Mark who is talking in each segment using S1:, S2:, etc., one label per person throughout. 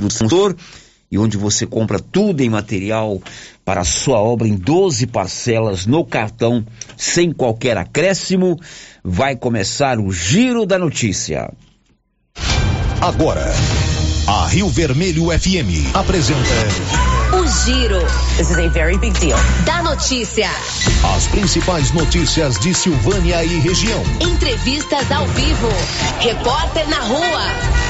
S1: construtor e onde você compra tudo em material para a sua obra em 12 parcelas no cartão, sem qualquer acréscimo, vai começar o Giro da Notícia.
S2: Agora, a Rio Vermelho FM apresenta.
S3: O Giro. This is a very big deal. Da notícia.
S2: As principais notícias de Silvânia e região.
S3: Entrevistas ao vivo. Repórter na rua.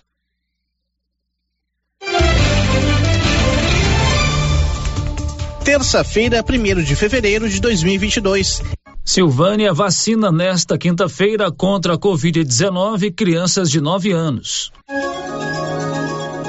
S4: Terça-feira, 1 de fevereiro de 2022.
S5: Silvânia vacina nesta quinta-feira contra a Covid-19 crianças de 9 anos.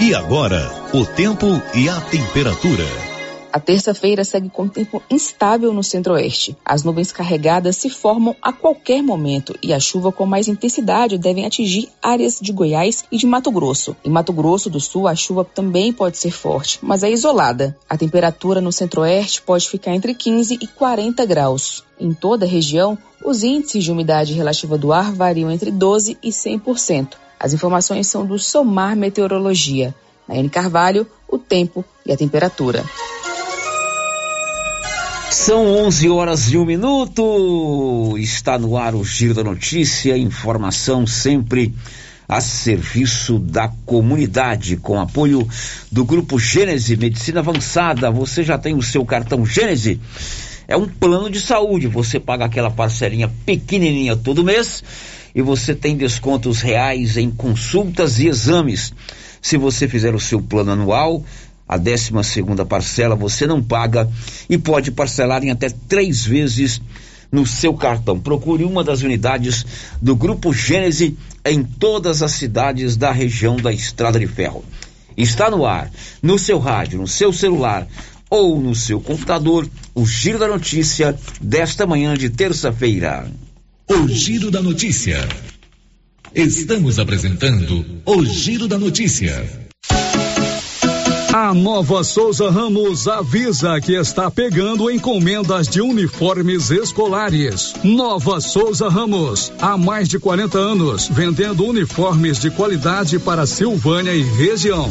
S2: E agora, o tempo e a temperatura.
S6: A terça-feira segue com tempo instável no centro-oeste. As nuvens carregadas se formam a qualquer momento e a chuva com mais intensidade devem atingir áreas de Goiás e de Mato Grosso. Em Mato Grosso do Sul, a chuva também pode ser forte, mas é isolada. A temperatura no centro-oeste pode ficar entre 15 e 40 graus. Em toda a região, os índices de umidade relativa do ar variam entre 12 e 100%. As informações são do Somar Meteorologia. Nayane Carvalho, o tempo e a temperatura.
S1: São 11 horas e um minuto. Está no ar o Giro da Notícia, informação sempre a serviço da comunidade, com apoio do Grupo Gênese Medicina Avançada. Você já tem o seu cartão Gênese? É um plano de saúde. Você paga aquela parcelinha pequenininha todo mês e você tem descontos reais em consultas e exames. Se você fizer o seu plano anual, a 12 segunda parcela você não paga e pode parcelar em até três vezes no seu cartão. Procure uma das unidades do Grupo Gênese em todas as cidades da região da Estrada de Ferro. Está no ar, no seu rádio, no seu celular ou no seu computador, o Giro da Notícia desta manhã de terça-feira.
S2: O Giro da Notícia. Estamos apresentando o Giro da Notícia.
S7: A Nova Souza Ramos avisa que está pegando encomendas de uniformes escolares. Nova Souza Ramos, há mais de 40 anos, vendendo uniformes de qualidade para Silvânia e região.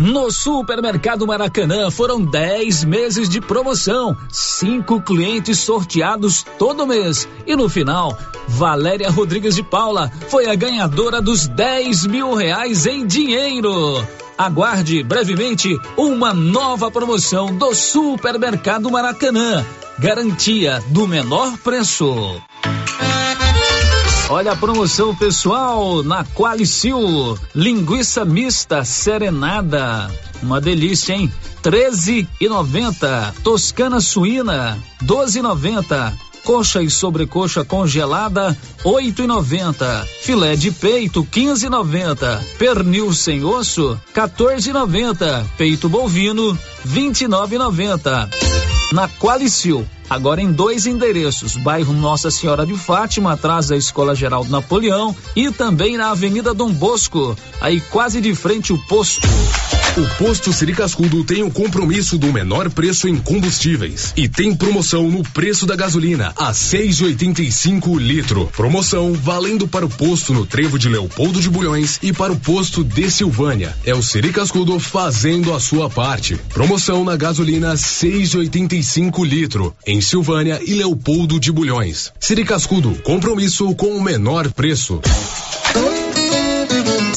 S5: No Supermercado Maracanã foram 10 meses de promoção, cinco clientes sorteados todo mês. E no final, Valéria Rodrigues de Paula foi a ganhadora dos 10 mil reais em dinheiro. Aguarde brevemente uma nova promoção do Supermercado Maracanã. Garantia do menor preço. Olha a promoção pessoal na Qualicil. Linguiça mista serenada. Uma delícia, hein? Treze e noventa. Toscana suína, doze e noventa. Coxa e sobrecoxa congelada, oito e noventa. Filé de peito, quinze e noventa. Pernil sem osso, 14,90. Peito bovino, 29,90. Na Qualicil, agora em dois endereços, bairro Nossa Senhora de Fátima, atrás da Escola Geraldo Napoleão e também na Avenida Dom Bosco, aí quase de frente o posto.
S8: O posto Siri Cascudo tem o compromisso do menor preço em combustíveis e tem promoção no preço da gasolina a 6,85 litro. Promoção valendo para o posto no Trevo de Leopoldo de Bulhões e para o posto de Silvânia. É o Siri Cascudo fazendo a sua parte. Promoção na gasolina 6,85 litro em Silvânia e Leopoldo de Bulhões. Siri Cascudo, compromisso com o menor preço.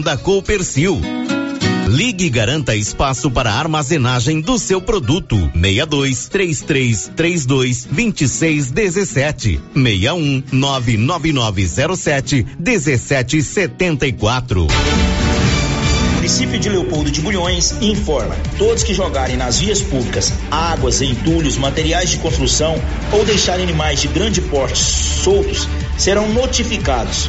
S9: da Coopercil. Ligue e garanta espaço para armazenagem do seu produto. 62 33 32 26 17 61 99907 17 74.
S10: município de Leopoldo de Bulhões informa: todos que jogarem nas vias públicas águas, entulhos, materiais de construção ou deixarem animais de grande porte soltos serão notificados.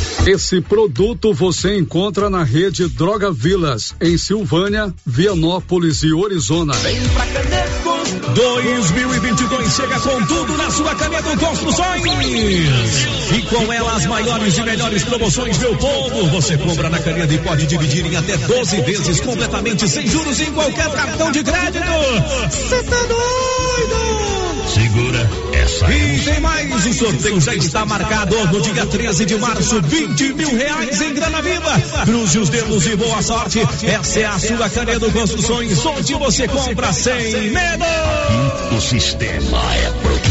S7: Esse produto você encontra na rede Droga Vilas, em Silvânia, Vianópolis e Orizona.
S11: Vem pra Caneco. 2022 chega com tudo na sua Caneco Construções. E com ela as maiores e melhores promoções, meu povo. Você compra na Caneco e pode dividir em até 12 vezes completamente sem juros em qualquer cartão de crédito. Você tá doido?
S12: Segura essa.
S11: E tem mais, o sorteio já está marcado no dia 13 de março, 20 mil reais em grana viva. Cruze os dedos e boa sorte. Essa é a sua Canedo Construções, onde você compra sem medo.
S12: O sistema é pronto.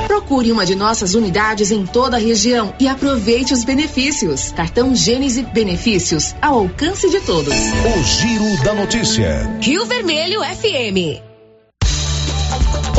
S13: Procure uma de nossas unidades em toda a região e aproveite os benefícios. Cartão Gênese Benefícios, ao alcance de todos.
S12: O Giro da Notícia.
S3: Rio Vermelho FM.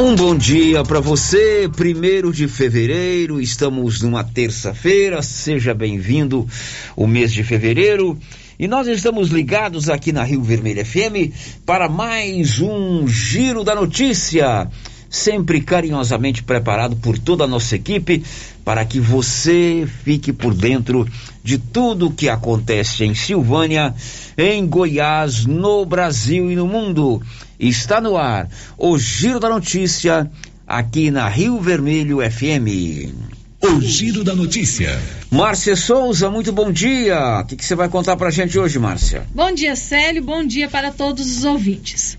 S1: Um bom dia para você, primeiro de fevereiro, estamos numa terça-feira, seja bem-vindo o mês de fevereiro. E nós estamos ligados aqui na Rio Vermelho FM para mais um Giro da Notícia, sempre carinhosamente preparado por toda a nossa equipe para que você fique por dentro de tudo o que acontece em Silvânia, em Goiás, no Brasil e no mundo. Está no ar o Giro da Notícia aqui na Rio Vermelho FM.
S12: O Giro da Notícia.
S1: Márcia Souza, muito bom dia. O que, você vai contar pra gente hoje, Márcia?
S14: Bom dia, Célio. Bom dia para todos os ouvintes.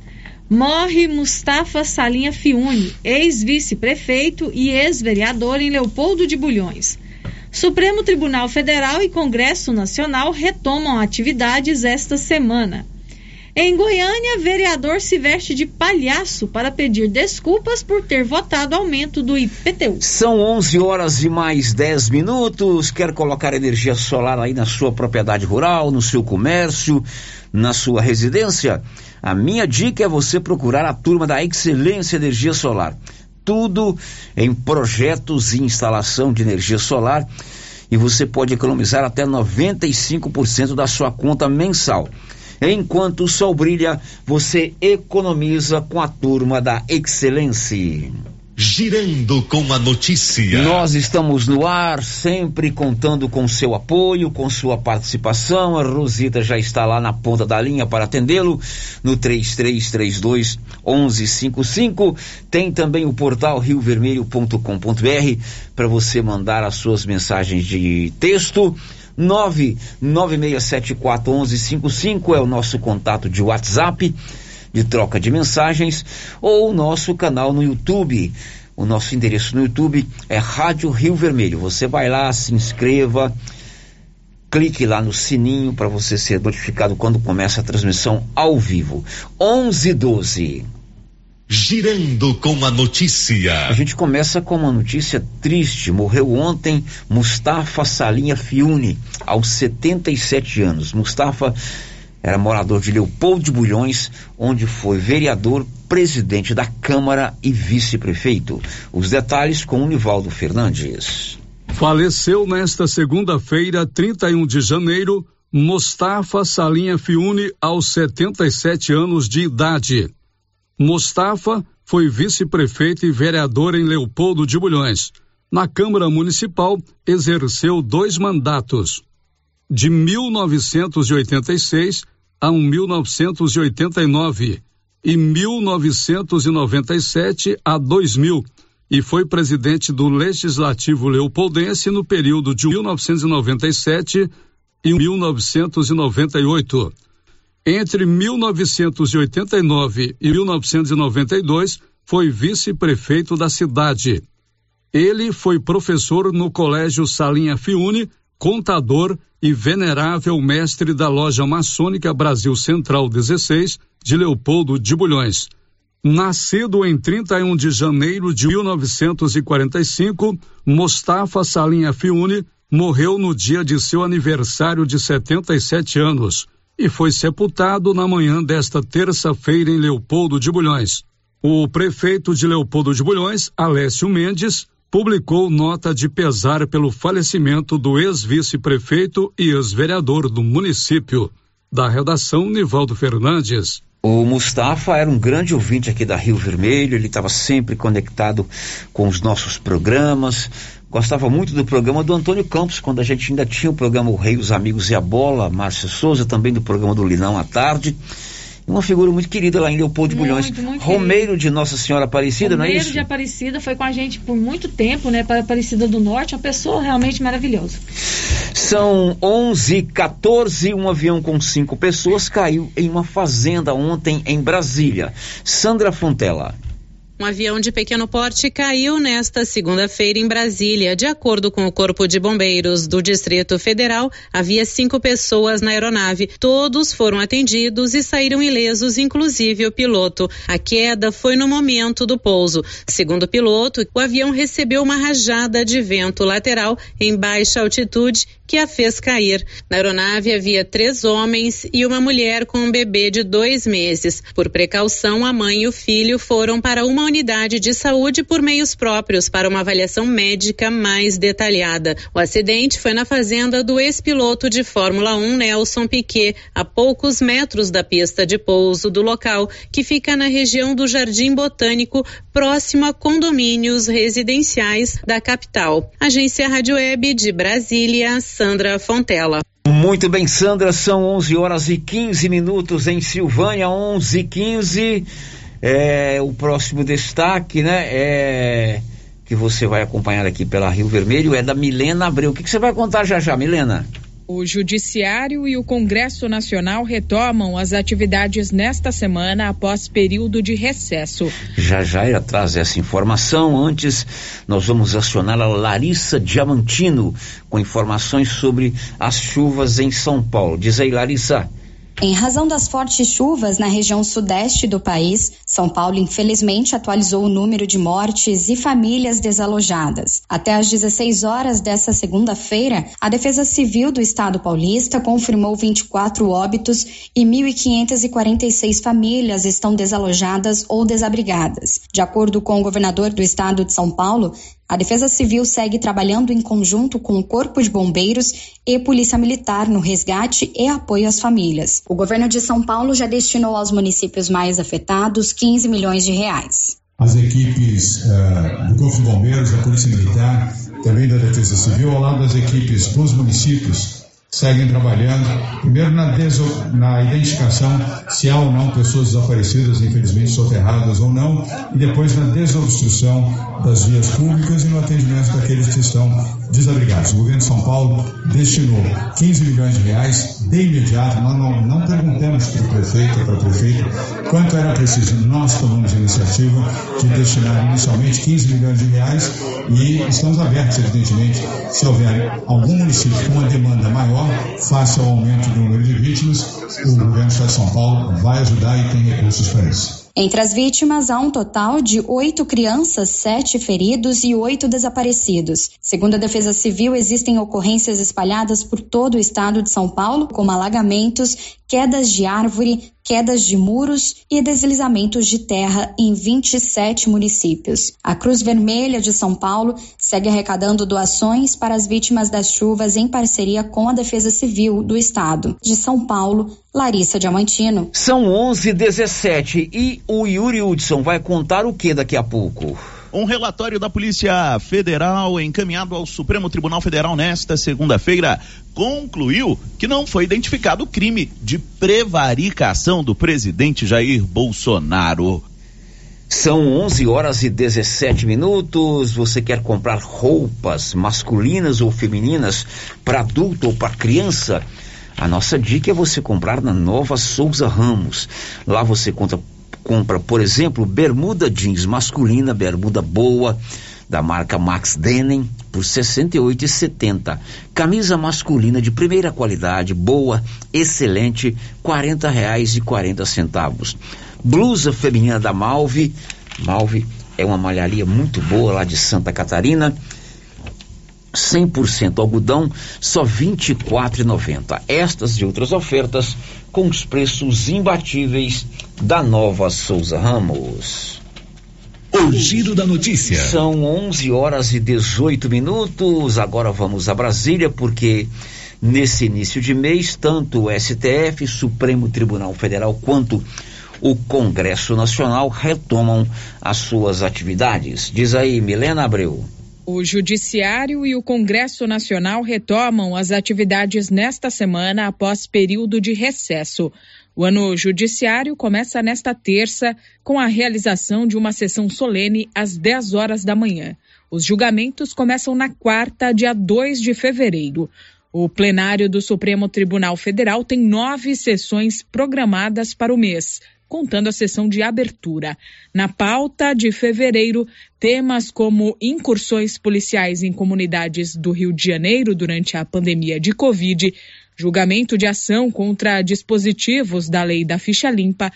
S14: Morre Mustafa Salinha Fiune, ex-vice-prefeito e ex-vereador em Leopoldo de Bulhões. Supremo Tribunal Federal e Congresso Nacional retomam atividades esta semana. Em Goiânia, vereador se veste de palhaço para pedir desculpas por ter votado aumento do IPTU.
S1: São 11 horas e mais 10 minutos. Quer colocar energia solar aí na sua propriedade rural, no seu comércio, na sua residência? A minha dica é você procurar a turma da Excelência Energia Solar. Tudo em projetos e instalação de energia solar e você pode economizar até 95% da sua conta mensal. Enquanto o sol brilha, você economiza com a turma da Excelência.
S12: Girando com a notícia.
S1: Nós estamos no ar, sempre contando com seu apoio, com sua participação. A Rosita já está lá na ponta da linha para atendê-lo no 3332 1155. Tem também o portal riovermelho.com.br para você mandar as suas mensagens de texto 996741155 é o nosso contato de WhatsApp, de troca de mensagens, ou o nosso canal no YouTube. O nosso endereço no YouTube é Rádio Rio Vermelho. Você vai lá, se inscreva, clique lá no sininho para você ser notificado quando começa a transmissão ao vivo. 1112.
S12: Girando com a notícia.
S1: A gente começa com uma notícia triste. Morreu ontem Mustafa Salinha Fiune, aos 77 anos. Mustafa era morador de Leopoldo de Bulhões, onde foi vereador, presidente da Câmara e vice-prefeito. Os detalhes com o Nivaldo Fernandes.
S7: Faleceu nesta segunda-feira, 31 de janeiro, Mustafa Salinha Fiune, aos 77 anos de idade. Mustafa foi vice-prefeito e vereador em Leopoldo de Bulhões. Na Câmara Municipal, exerceu dois mandatos, de 1986 a 1989 e 1997 a 2000 e foi presidente do Legislativo Leopoldense no período de 1997 e 1998. Entre 1989 e 1992, foi vice-prefeito da cidade. Ele foi professor no Colégio Salinha Fiune, contador e venerável mestre da loja maçônica Brasil Central 16 de Leopoldo de Bulhões. Nascido em 31 de janeiro de 1945, Mostafa Salinha Fiune morreu no dia de seu aniversário de 77 anos e foi sepultado na manhã desta terça-feira em Leopoldo de Bulhões. O prefeito de Leopoldo de Bulhões, Alessio Mendes, publicou nota de pesar pelo falecimento do ex-vice-prefeito e ex-vereador do município. Da redação, Nivaldo Fernandes.
S1: O Mustafa era um grande ouvinte aqui da Rio Vermelho, ele estava sempre conectado com os nossos programas, Gostava muito do programa do Antônio Campos, quando a gente ainda tinha o programa O Rei, os Amigos e a Bola, Márcia Souza, também do programa do Linão à tarde. Uma figura muito querida lá em Leopoldo de Bulhões. Romeiro querido. de Nossa Senhora Aparecida,
S14: Romeiro
S1: não é isso?
S14: Romeiro de Aparecida foi com a gente por muito tempo, né? Para Aparecida do Norte, uma pessoa realmente maravilhosa.
S1: São 11 14 um avião com cinco pessoas caiu em uma fazenda ontem em Brasília. Sandra Fontela.
S15: Um avião de pequeno porte caiu nesta segunda-feira em Brasília. De acordo com o Corpo de Bombeiros do Distrito Federal, havia cinco pessoas na aeronave. Todos foram atendidos e saíram ilesos, inclusive o piloto. A queda foi no momento do pouso. Segundo o piloto, o avião recebeu uma rajada de vento lateral em baixa altitude que a fez cair. Na aeronave havia três homens e uma mulher com um bebê de dois meses. Por precaução, a mãe e o filho foram para uma unidade de saúde por meios próprios para uma avaliação médica mais detalhada. O acidente foi na fazenda do ex-piloto de Fórmula 1 Nelson Piquet, a poucos metros da pista de pouso do local, que fica na região do Jardim Botânico, próximo a condomínios residenciais da capital. Agência Rádio Web de Brasília, Sandra Fontela.
S1: Muito bem, Sandra, são 11 horas e 15 minutos em Silvânia, 11 e 15. É, o próximo destaque, né, é que você vai acompanhar aqui pela Rio Vermelho é da Milena Abreu. O que, que você vai contar já já, Milena?
S16: O Judiciário e o Congresso Nacional retomam as atividades nesta semana após período de recesso.
S1: Já já irá trazer essa informação. Antes, nós vamos acionar a Larissa Diamantino com informações sobre as chuvas em São Paulo. Diz aí, Larissa.
S17: Em razão das fortes chuvas na região sudeste do país, São Paulo infelizmente atualizou o número de mortes e famílias desalojadas. Até às 16 horas desta segunda-feira, a Defesa Civil do Estado paulista confirmou 24 óbitos e 1.546 famílias estão desalojadas ou desabrigadas. De acordo com o governador do estado de São Paulo, a Defesa Civil segue trabalhando em conjunto com o Corpo de Bombeiros e Polícia Militar no resgate e apoio às famílias. O governo de São Paulo já destinou aos municípios mais afetados 15 milhões de reais.
S18: As equipes uh, do Corpo de Bombeiros, da Polícia Militar, também da Defesa Civil, ao lado das equipes dos municípios, seguem trabalhando, primeiro na, na, identificação se há ou não pessoas desaparecidas, infelizmente soterradas ou não, e depois na desobstrução das vias públicas e no atendimento daqueles que estão desabrigados. O governo de São Paulo destinou 15 milhões de reais de imediato, nós não, não perguntamos para o prefeito para a prefeita quanto era preciso, nós tomamos a iniciativa de destinar inicialmente 15 milhões de reais e estamos abertos, evidentemente, se houver algum município com uma demanda maior, face ao aumento do número de vítimas, o governo do Estado de São Paulo vai ajudar e tem recursos para isso.
S17: Entre as vítimas, há um total de oito crianças, sete feridos e oito desaparecidos. Segundo a Defesa Civil, existem ocorrências espalhadas por todo o estado de São Paulo, como alagamentos, quedas de árvore, quedas de muros e deslizamentos de terra em 27 municípios. A Cruz Vermelha de São Paulo segue arrecadando doações para as vítimas das chuvas em parceria com a Defesa Civil do Estado. De São Paulo, Larissa Diamantino.
S1: São 11:17 e o Yuri Hudson vai contar o que daqui a pouco?
S19: Um relatório da Polícia Federal encaminhado ao Supremo Tribunal Federal nesta segunda-feira concluiu que não foi identificado o crime de prevaricação do presidente Jair Bolsonaro.
S1: São 11 horas e 17 minutos. Você quer comprar roupas masculinas ou femininas para adulto ou para criança? A nossa dica é você comprar na Nova Souza Ramos. Lá você conta compra, por exemplo, bermuda jeans masculina, bermuda boa, da marca Max Denim, por R$ 68,70. Camisa masculina de primeira qualidade, boa, excelente, R$ 40,40. Blusa feminina da Malve, Malve é uma malharia muito boa lá de Santa Catarina, 100% algodão, só R$ 24,90. Estas e outras ofertas com os preços imbatíveis da Nova Souza Ramos.
S12: O giro da notícia.
S1: São 11 horas e 18 minutos. Agora vamos a Brasília porque nesse início de mês tanto o STF, Supremo Tribunal Federal quanto o Congresso Nacional retomam as suas atividades. Diz aí, Milena Abreu.
S16: O Judiciário e o Congresso Nacional retomam as atividades nesta semana após período de recesso. O ano judiciário começa nesta terça com a realização de uma sessão solene às 10 horas da manhã. Os julgamentos começam na quarta, dia 2 de fevereiro. O plenário do Supremo Tribunal Federal tem nove sessões programadas para o mês. contando a sessão de abertura. Na pauta de fevereiro, temas como incursões policiais em comunidades do Rio de Janeiro durante a pandemia de Covid, julgamento de ação contra dispositivos da lei da ficha limpa,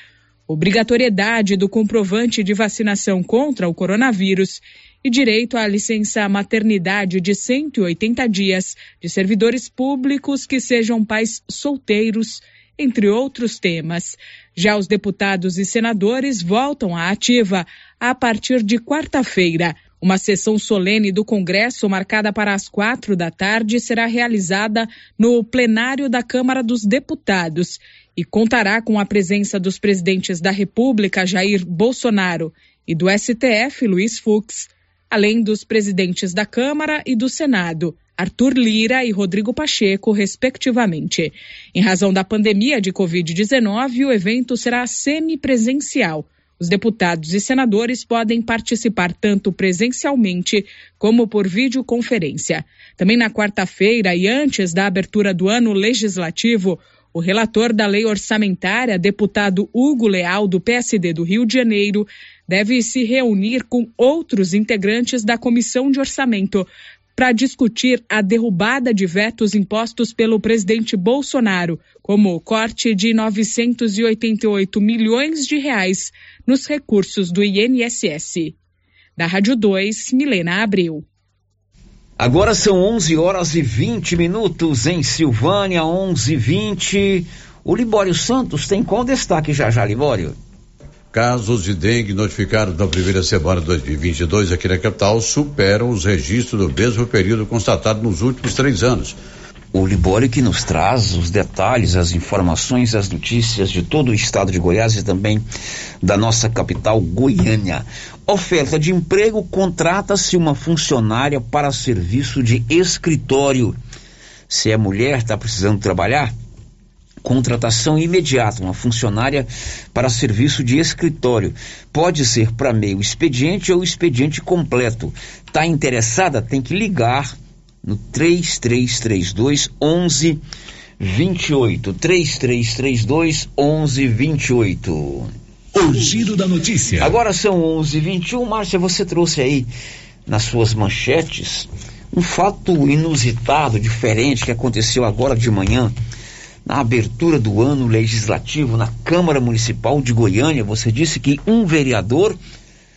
S16: obrigatoriedade do comprovante de vacinação contra o coronavírus e direito à licença maternidade de 180 dias de servidores públicos que sejam pais solteiros entre outros temas. Já os deputados e senadores voltam à ativa a partir de quarta-feira. Uma sessão solene do Congresso, marcada para as quatro da tarde, será realizada no plenário da Câmara dos Deputados e contará com a presença dos presidentes da República, Jair Bolsonaro, e do STF, Luiz Fux, além dos presidentes da Câmara e do Senado, Arthur Lira e Rodrigo Pacheco, respectivamente. Em razão da pandemia de Covid-19, o evento será semipresencial. Os deputados e senadores podem participar tanto presencialmente como por videoconferência. Também na quarta-feira e antes da abertura do ano legislativo, o relator da lei orçamentária, deputado Hugo Leal, do PSD do Rio de Janeiro, deve se reunir com outros integrantes da Comissão de Orçamento para discutir a derrubada de vetos impostos pelo presidente Bolsonaro, como o corte de 988 milhões de reais nos recursos do INSS. Da Rádio 2, Milena Abreu.
S1: Agora são 11 horas e 20 minutos em Silvânia, 11 e 20. O Libório Santos tem qual destaque já já, Libório?
S20: Casos de dengue notificados na primeira semana de 2022 aqui na capital superam os registros do mesmo período constatado nos últimos três anos.
S1: O Libório que nos traz os detalhes, as informações, as notícias de todo o estado de Goiás e também da nossa capital, Goiânia. Oferta de emprego, contrata-se uma funcionária para serviço de escritório. Se é mulher, está precisando trabalhar? contratação imediata, uma funcionária para serviço de escritório. Pode ser para meio expediente ou expediente completo. Está interessada? Tem que ligar no 3332 1128. 3332 1128.
S12: O giro da notícia.
S1: Agora são 11:21. Márcia, você trouxe aí nas suas manchetes um fato inusitado, diferente que aconteceu agora de manhã na abertura do ano legislativo na Câmara Municipal de Goiânia, você disse que um vereador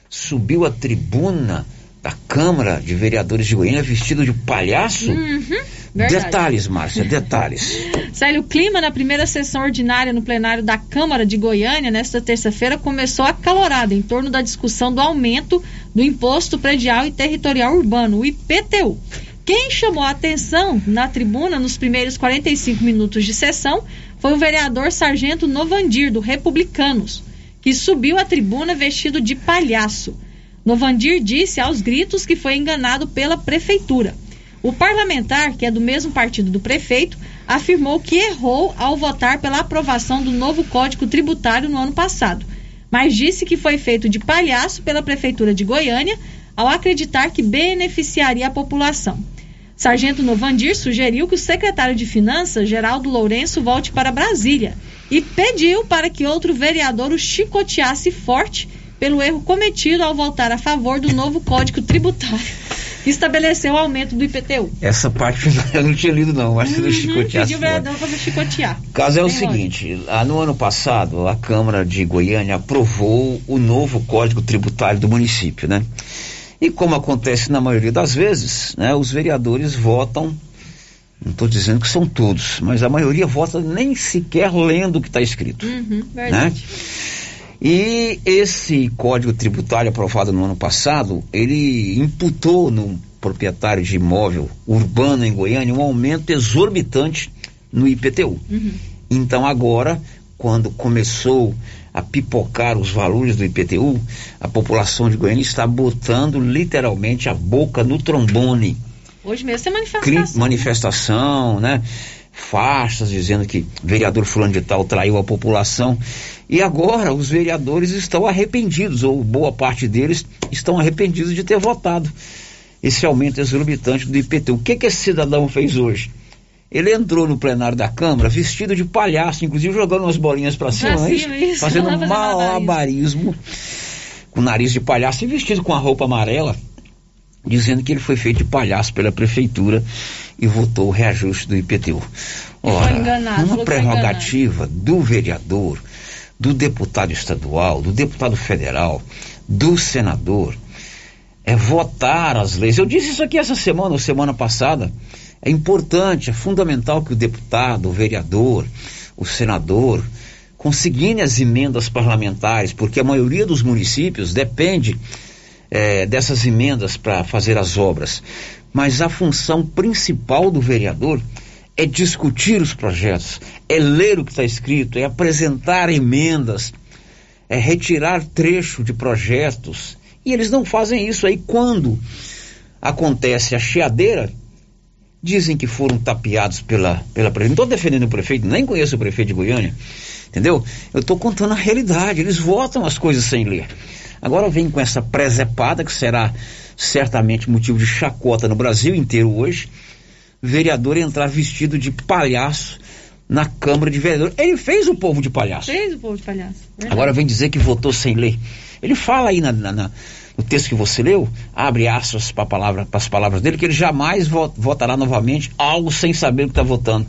S1: subiu à tribuna da Câmara de Vereadores de Goiânia vestido de palhaço?
S14: Uhum,
S1: detalhes, Márcia, detalhes.
S14: Sério, o clima na primeira sessão ordinária no plenário da Câmara de Goiânia, nesta terça-feira, começou acalorado em torno da discussão do aumento do Imposto Predial e Territorial Urbano, o IPTU. Quem chamou a atenção na tribuna nos primeiros 45 minutos de sessão foi o vereador Sargento Novandir, do Republicanos, que subiu à tribuna vestido de palhaço. Novandir disse aos gritos que foi enganado pela prefeitura. O parlamentar, que é do mesmo partido do prefeito, afirmou que errou ao votar pela aprovação do novo Código Tributário no ano passado, mas disse que foi feito de palhaço pela prefeitura de Goiânia ao acreditar que beneficiaria a população. Sargento Novandir sugeriu que o secretário de Finanças, Geraldo Lourenço, volte para Brasília e pediu para que outro vereador o chicoteasse forte pelo erro cometido ao votar a favor do novo Código Tributário, que estabeleceu o aumento do IPTU.
S1: Essa parte eu não tinha lido, não. Acho que uhum.
S14: Pediu o vereador para chicotear.
S1: O caso é o seguinte: no ano passado, a Câmara de Goiânia aprovou o novo Código Tributário do município, né? E como acontece na maioria das vezes, né, os vereadores votam, não estou dizendo que são todos, mas a maioria vota nem sequer lendo o que está escrito.
S14: Uhum, né?
S1: E esse código tributário aprovado no ano passado, ele imputou no proprietário de imóvel urbano em Goiânia um aumento exorbitante no IPTU.
S14: Uhum.
S1: Então agora, quando começou a pipocar os valores do IPTU, a população de Goiânia está botando literalmente a boca no trombone.
S14: Hoje mesmo tem manifestação.
S1: Manifestação, né? Faixas dizendo que vereador fulano de tal traiu a população. E agora os vereadores estão arrependidos, ou boa parte deles estão arrependidos de ter votado esse aumento exorbitante do IPTU. O que, que esse cidadão fez hoje? Ele entrou no plenário da Câmara vestido de palhaço, inclusive jogando umas bolinhas para cima,
S14: cima, isso,
S1: fazendo
S14: fazendo
S1: malabarismo, com nariz de palhaço e vestido com a roupa amarela, dizendo que ele foi feito de palhaço pela prefeitura e votou o reajuste do IPTU. Ora,
S14: enganado,
S1: uma prerrogativa do vereador, do deputado estadual, do deputado federal, do senador, é votar as leis. Eu disse isso aqui essa semana ou semana passada. É importante, é fundamental que o deputado, o vereador, o senador consignem as emendas parlamentares, porque a maioria dos municípios depende eh, dessas emendas para fazer as obras. Mas a função principal do vereador é discutir os projetos, é ler o que está escrito, é apresentar emendas, é retirar trecho de projetos. E eles não fazem isso aí quando acontece a chiadeira, dizem que foram tapeados pela, pela prefeita. Não estou defendendo o prefeito, nem conheço o prefeito de Goiânia, entendeu? Eu estou contando a realidade, eles votam as coisas sem ler. Agora vem com essa presepada, que será certamente motivo de chacota no Brasil inteiro hoje, vereador entrar vestido de palhaço na Câmara de Vereadores. Ele fez o povo de palhaço.
S14: Fez o povo de palhaço. Verdade.
S1: Agora vem dizer que votou sem ler. Ele fala aí na, na- na- no texto que você leu, abre aspas para palavra, as palavras dele, que ele jamais vo- votará novamente algo sem saber o que está votando.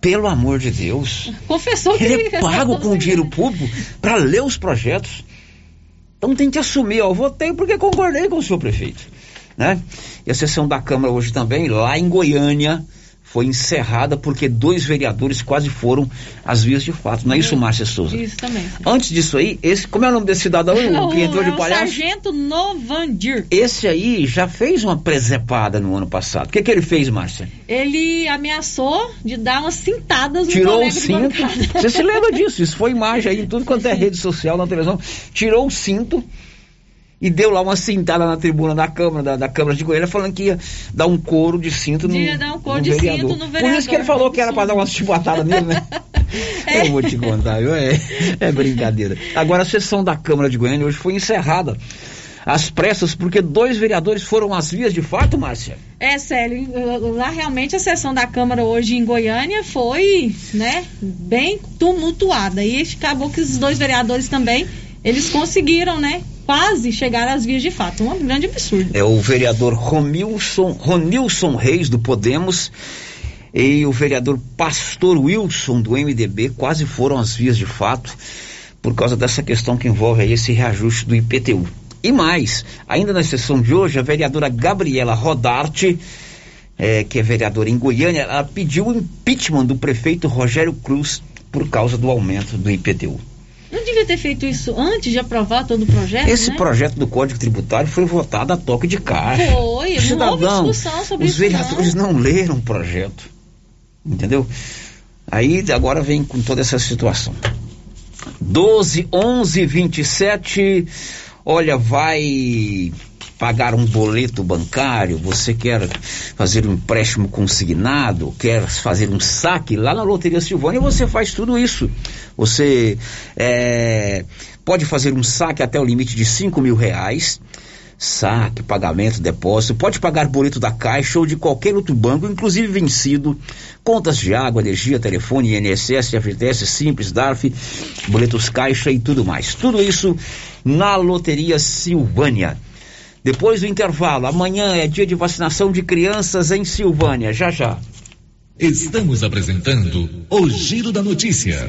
S1: Pelo amor de Deus.
S14: Confessou que
S1: Ele é pago com dinheiro público para ler os projetos. Então tem que assumir, ó, votei porque concordei com o senhor prefeito. Né? E a sessão da Câmara hoje também, lá em Goiânia, foi encerrada porque dois vereadores quase foram às vias de fato. Não é isso, Márcia Souza?
S14: Isso também.
S1: Antes disso aí, esse, como é o nome desse cidadão o que entrou
S14: é
S1: de
S14: o
S1: palhaço?
S14: Sargento Novandir.
S1: Esse aí já fez uma presepada no ano passado. O que, que ele fez, Márcia?
S14: Ele ameaçou de dar umas cintadas no
S1: Tirou o cinto. Você se lembra disso? Isso foi imagem aí em tudo quanto é rede social, na televisão. Tirou o cinto e deu lá uma cintada na tribuna da Câmara, da, da Câmara de Goiânia, falando que ia dar um couro de cinto no,
S14: Ia dar um couro de
S1: vereador.
S14: cinto no
S1: Por isso que ele
S14: vereador.
S1: falou que era para dar umas chibatadas nele, né? Eu vou te contar, viu? É, é brincadeira. Agora, a sessão da Câmara de Goiânia hoje foi encerrada às pressas, porque dois vereadores foram às vias de fato, Márcia.
S14: É, Célio, lá realmente a sessão da Câmara hoje em Goiânia foi, né, bem tumultuada. E acabou que os dois vereadores também, eles conseguiram, né, quase chegar às vias de fato. Um grande absurdo.
S1: É o vereador Romilson, Ronilson Reis, do Podemos, e o vereador Pastor Wilson, do MDB, quase foram às vias de fato, por causa dessa questão que envolve aí esse reajuste do IPTU. E mais, ainda na sessão de hoje, a vereadora Gabriela Rodarte, eh, que é vereadora em Goiânia, ela pediu o impeachment do prefeito Rogério Cruz por causa do aumento do IPTU.
S14: Não devia ter feito isso antes de aprovar todo o projeto,
S1: Esse
S14: né?
S1: projeto do Código Tributário foi votado a toque de caixa.
S14: Foi, não houve
S1: Cidadão,
S14: discussão sobre
S1: os
S14: isso
S1: vereadores não. leram o projeto. Entendeu? Aí agora vem com toda essa situação. 12, 11, 27. Olha, vai pagar um boleto bancário, você quer fazer um empréstimo consignado, quer fazer um saque lá na Loteria Silvânia, você faz tudo isso. Você é, pode fazer um saque até o limite de 5 mil reais saque, pagamento, depósito, pode pagar boleto da Caixa ou de qualquer outro banco, inclusive vencido, contas de água, energia, telefone, INSS, FGTS, Simples, DARF, boletos Caixa e tudo mais. Tudo isso na Loteria Silvânia. Depois do intervalo, amanhã é dia de vacinação de crianças em Silvânia, já já.
S12: Estamos apresentando o Giro da Notícia.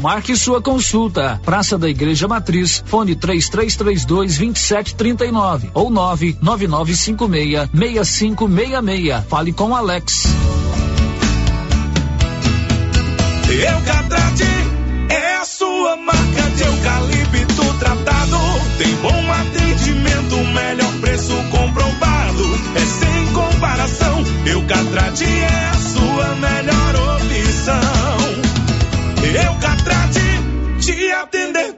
S5: Marque sua consulta. Praça da Igreja Matriz, fone 3332 2739 ou 99956 6566. Fale com Alex.
S21: Eucatrate é a sua marca de eucalipto tratado. Tem bom atendimento, melhor preço comprovado. É sem comparação. Eucatrate é a sua melhor opção. Te atender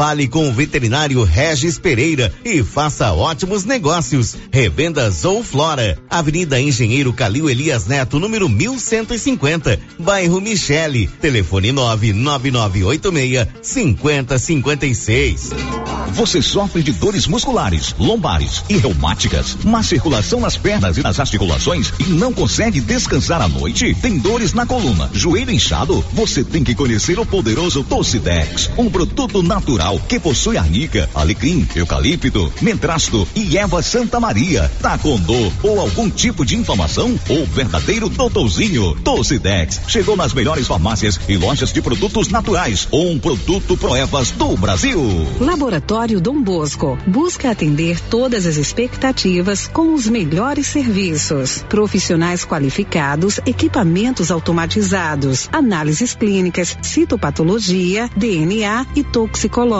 S9: Fale com o veterinário Regis Pereira e faça ótimos negócios. Revendas ou Flora, Avenida Engenheiro Calil Elias Neto, número 1150, bairro Michele. Telefone 99986 5056.
S22: Você sofre de dores musculares, lombares e reumáticas, má circulação nas pernas e nas articulações e não consegue descansar à noite? Tem dores na coluna, joelho inchado? Você tem que conhecer o poderoso Tocidex, um produto natural que possui arnica, alecrim, eucalipto, mentrasto e erva Santa Maria. Tá com dor ou algum tipo de inflamação? O verdadeiro doutorzinho Tocidex chegou nas melhores farmácias e lojas de produtos naturais. Um produto Proevas do Brasil.
S23: Laboratório Dom Bosco busca atender todas as expectativas com os melhores serviços. Profissionais qualificados, equipamentos automatizados, análises clínicas, citopatologia, DNA e toxicológica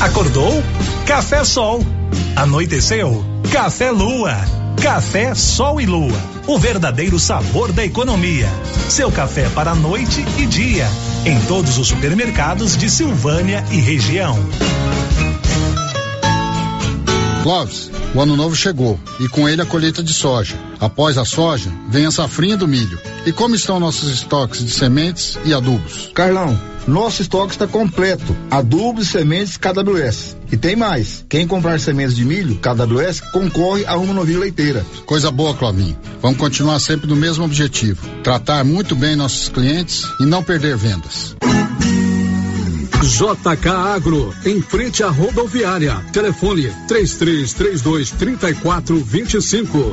S24: Acordou? Café Sol. Anoiteceu? Café Lua. Café Sol e Lua. O verdadeiro sabor da economia. Seu café para noite e dia. Em todos os supermercados de Silvânia e região.
S25: Clóvis, o ano novo chegou e com ele a colheita de soja. Após a soja, vem a safrinha do milho. E como estão nossos estoques de sementes e adubos?
S26: Carlão, nosso estoque está completo. Adubos e sementes KWS. E tem mais. Quem comprar sementes de milho KWS concorre a uma novilha leiteira.
S25: Coisa boa, Clovinho. Vamos continuar sempre no mesmo objetivo: tratar muito bem nossos clientes e não perder vendas.
S7: JK Agro, em frente à rodoviária. Telefone 3332 3425.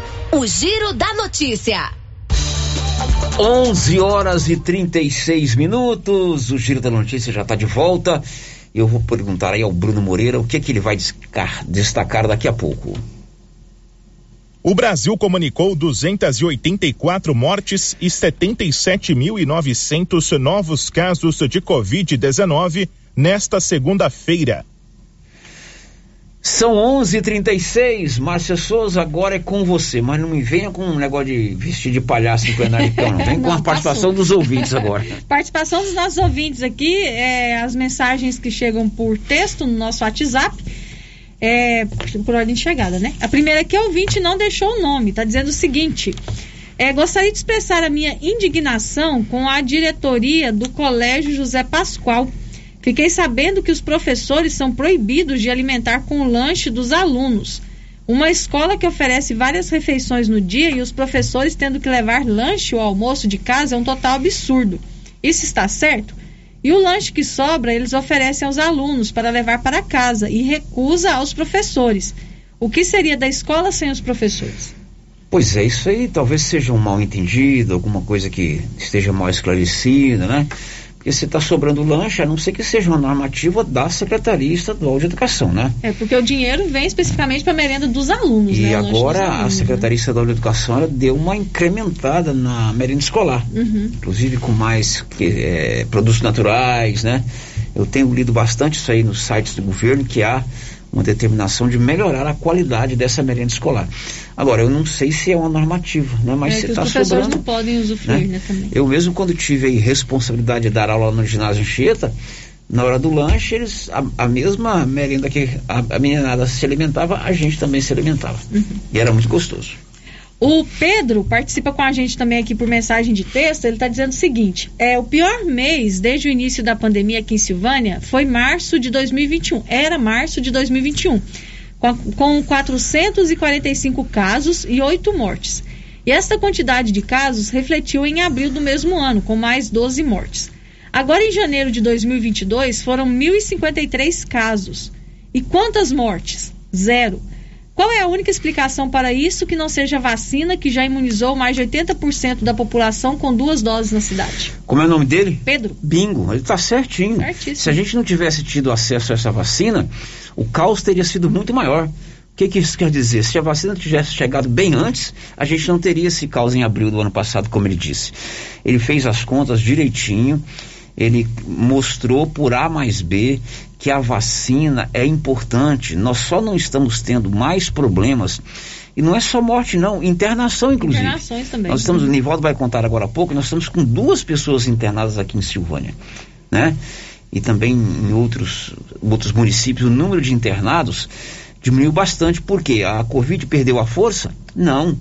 S3: O Giro da Notícia.
S1: 11 horas e 36 minutos. O Giro da Notícia já está de volta. Eu vou perguntar aí ao Bruno Moreira o que, que ele vai destacar, destacar daqui a pouco.
S27: O Brasil comunicou 284 mortes e 77.900 novos casos de Covid-19 nesta segunda-feira.
S1: São 11:36. Márcia Souza, agora é com você, mas não me venha com um negócio de vestir de palhaço em plenário, então, não. Vem com
S14: Não,
S1: a participação
S14: passou.
S1: dos ouvintes agora.
S14: Participação dos nossos ouvintes aqui, é, as mensagens que chegam por texto no nosso WhatsApp, é, por ordem de chegada, né? A primeira é ouvinte não deixou o nome, tá dizendo o seguinte. é, gostaria de expressar a minha indignação com a diretoria do Colégio José Pascoal. Fiquei sabendo que os professores são proibidos de alimentar com o lanche dos alunos. Uma escola que oferece várias refeições no dia e os professores tendo que levar lanche ou almoço de casa é um total absurdo. Isso está certo? E o lanche que sobra eles oferecem aos alunos para levar para casa e recusa aos professores. O que seria da escola sem os professores?
S1: Pois é, isso aí talvez seja um mal entendido, alguma coisa que esteja mal esclarecida, né? Porque se está sobrando lanche, a não ser que seja uma normativa da Secretaria Estadual de Educação, né?
S14: É porque o dinheiro vem especificamente para a merenda dos alunos,
S1: E
S14: né? Dos
S1: agora a
S14: alunos,
S1: Secretaria Estadual de Educação deu uma incrementada na merenda escolar,
S14: né? Uhum.
S1: inclusive com mais que, é, produtos naturais, né? Eu tenho lido bastante isso aí nos sites do governo que há uma determinação de melhorar a qualidade dessa merenda escolar. Agora, eu não sei se é uma normativa, né? Mas
S14: é
S1: se
S14: que os
S1: está
S14: professores
S1: sobrando.
S14: não podem usufruir,
S1: né?
S14: né, também.
S1: Eu mesmo quando tive aí responsabilidade de dar aula no ginásio Anchieta, na hora do lanche, eles, a, a mesma merenda que a, a meninada se alimentava, a gente também se alimentava.
S14: Uhum.
S1: E era muito gostoso.
S14: O Pedro participa com a gente também aqui por mensagem de texto. Ele está dizendo o seguinte: é o pior mês desde o início da pandemia aqui em Silvânia foi março de 2021. Era março de 2021, com, com 445 casos e 8 mortes. E esta quantidade de casos refletiu em abril do mesmo ano, com mais 12 mortes. Agora, em janeiro de 2022, foram 1.053 casos. E quantas mortes? Zero. Qual é a única explicação para isso que não seja a vacina que já imunizou mais de 80% da população com duas doses na cidade?
S1: Como é o nome dele?
S14: Pedro.
S1: Bingo, ele está certinho.
S14: Certíssimo.
S1: Se a gente não tivesse tido acesso a essa vacina, o caos teria sido muito maior. O que, que isso quer dizer? Se a vacina tivesse chegado bem antes, a gente não teria esse caos em abril do ano passado, como ele disse. Ele fez as contas direitinho, ele mostrou por A mais B que a vacina é importante. Nós só não estamos tendo mais problemas. E não é só morte, não, internação, inclusive.
S14: Internações também.
S1: Nós estamos, o Nivaldo vai contar agora há pouco, nós estamos com duas pessoas internadas aqui em Silvânia, né? E também em outros, outros municípios, o número de internados diminuiu bastante. Por quê? A Covid perdeu a força? Não.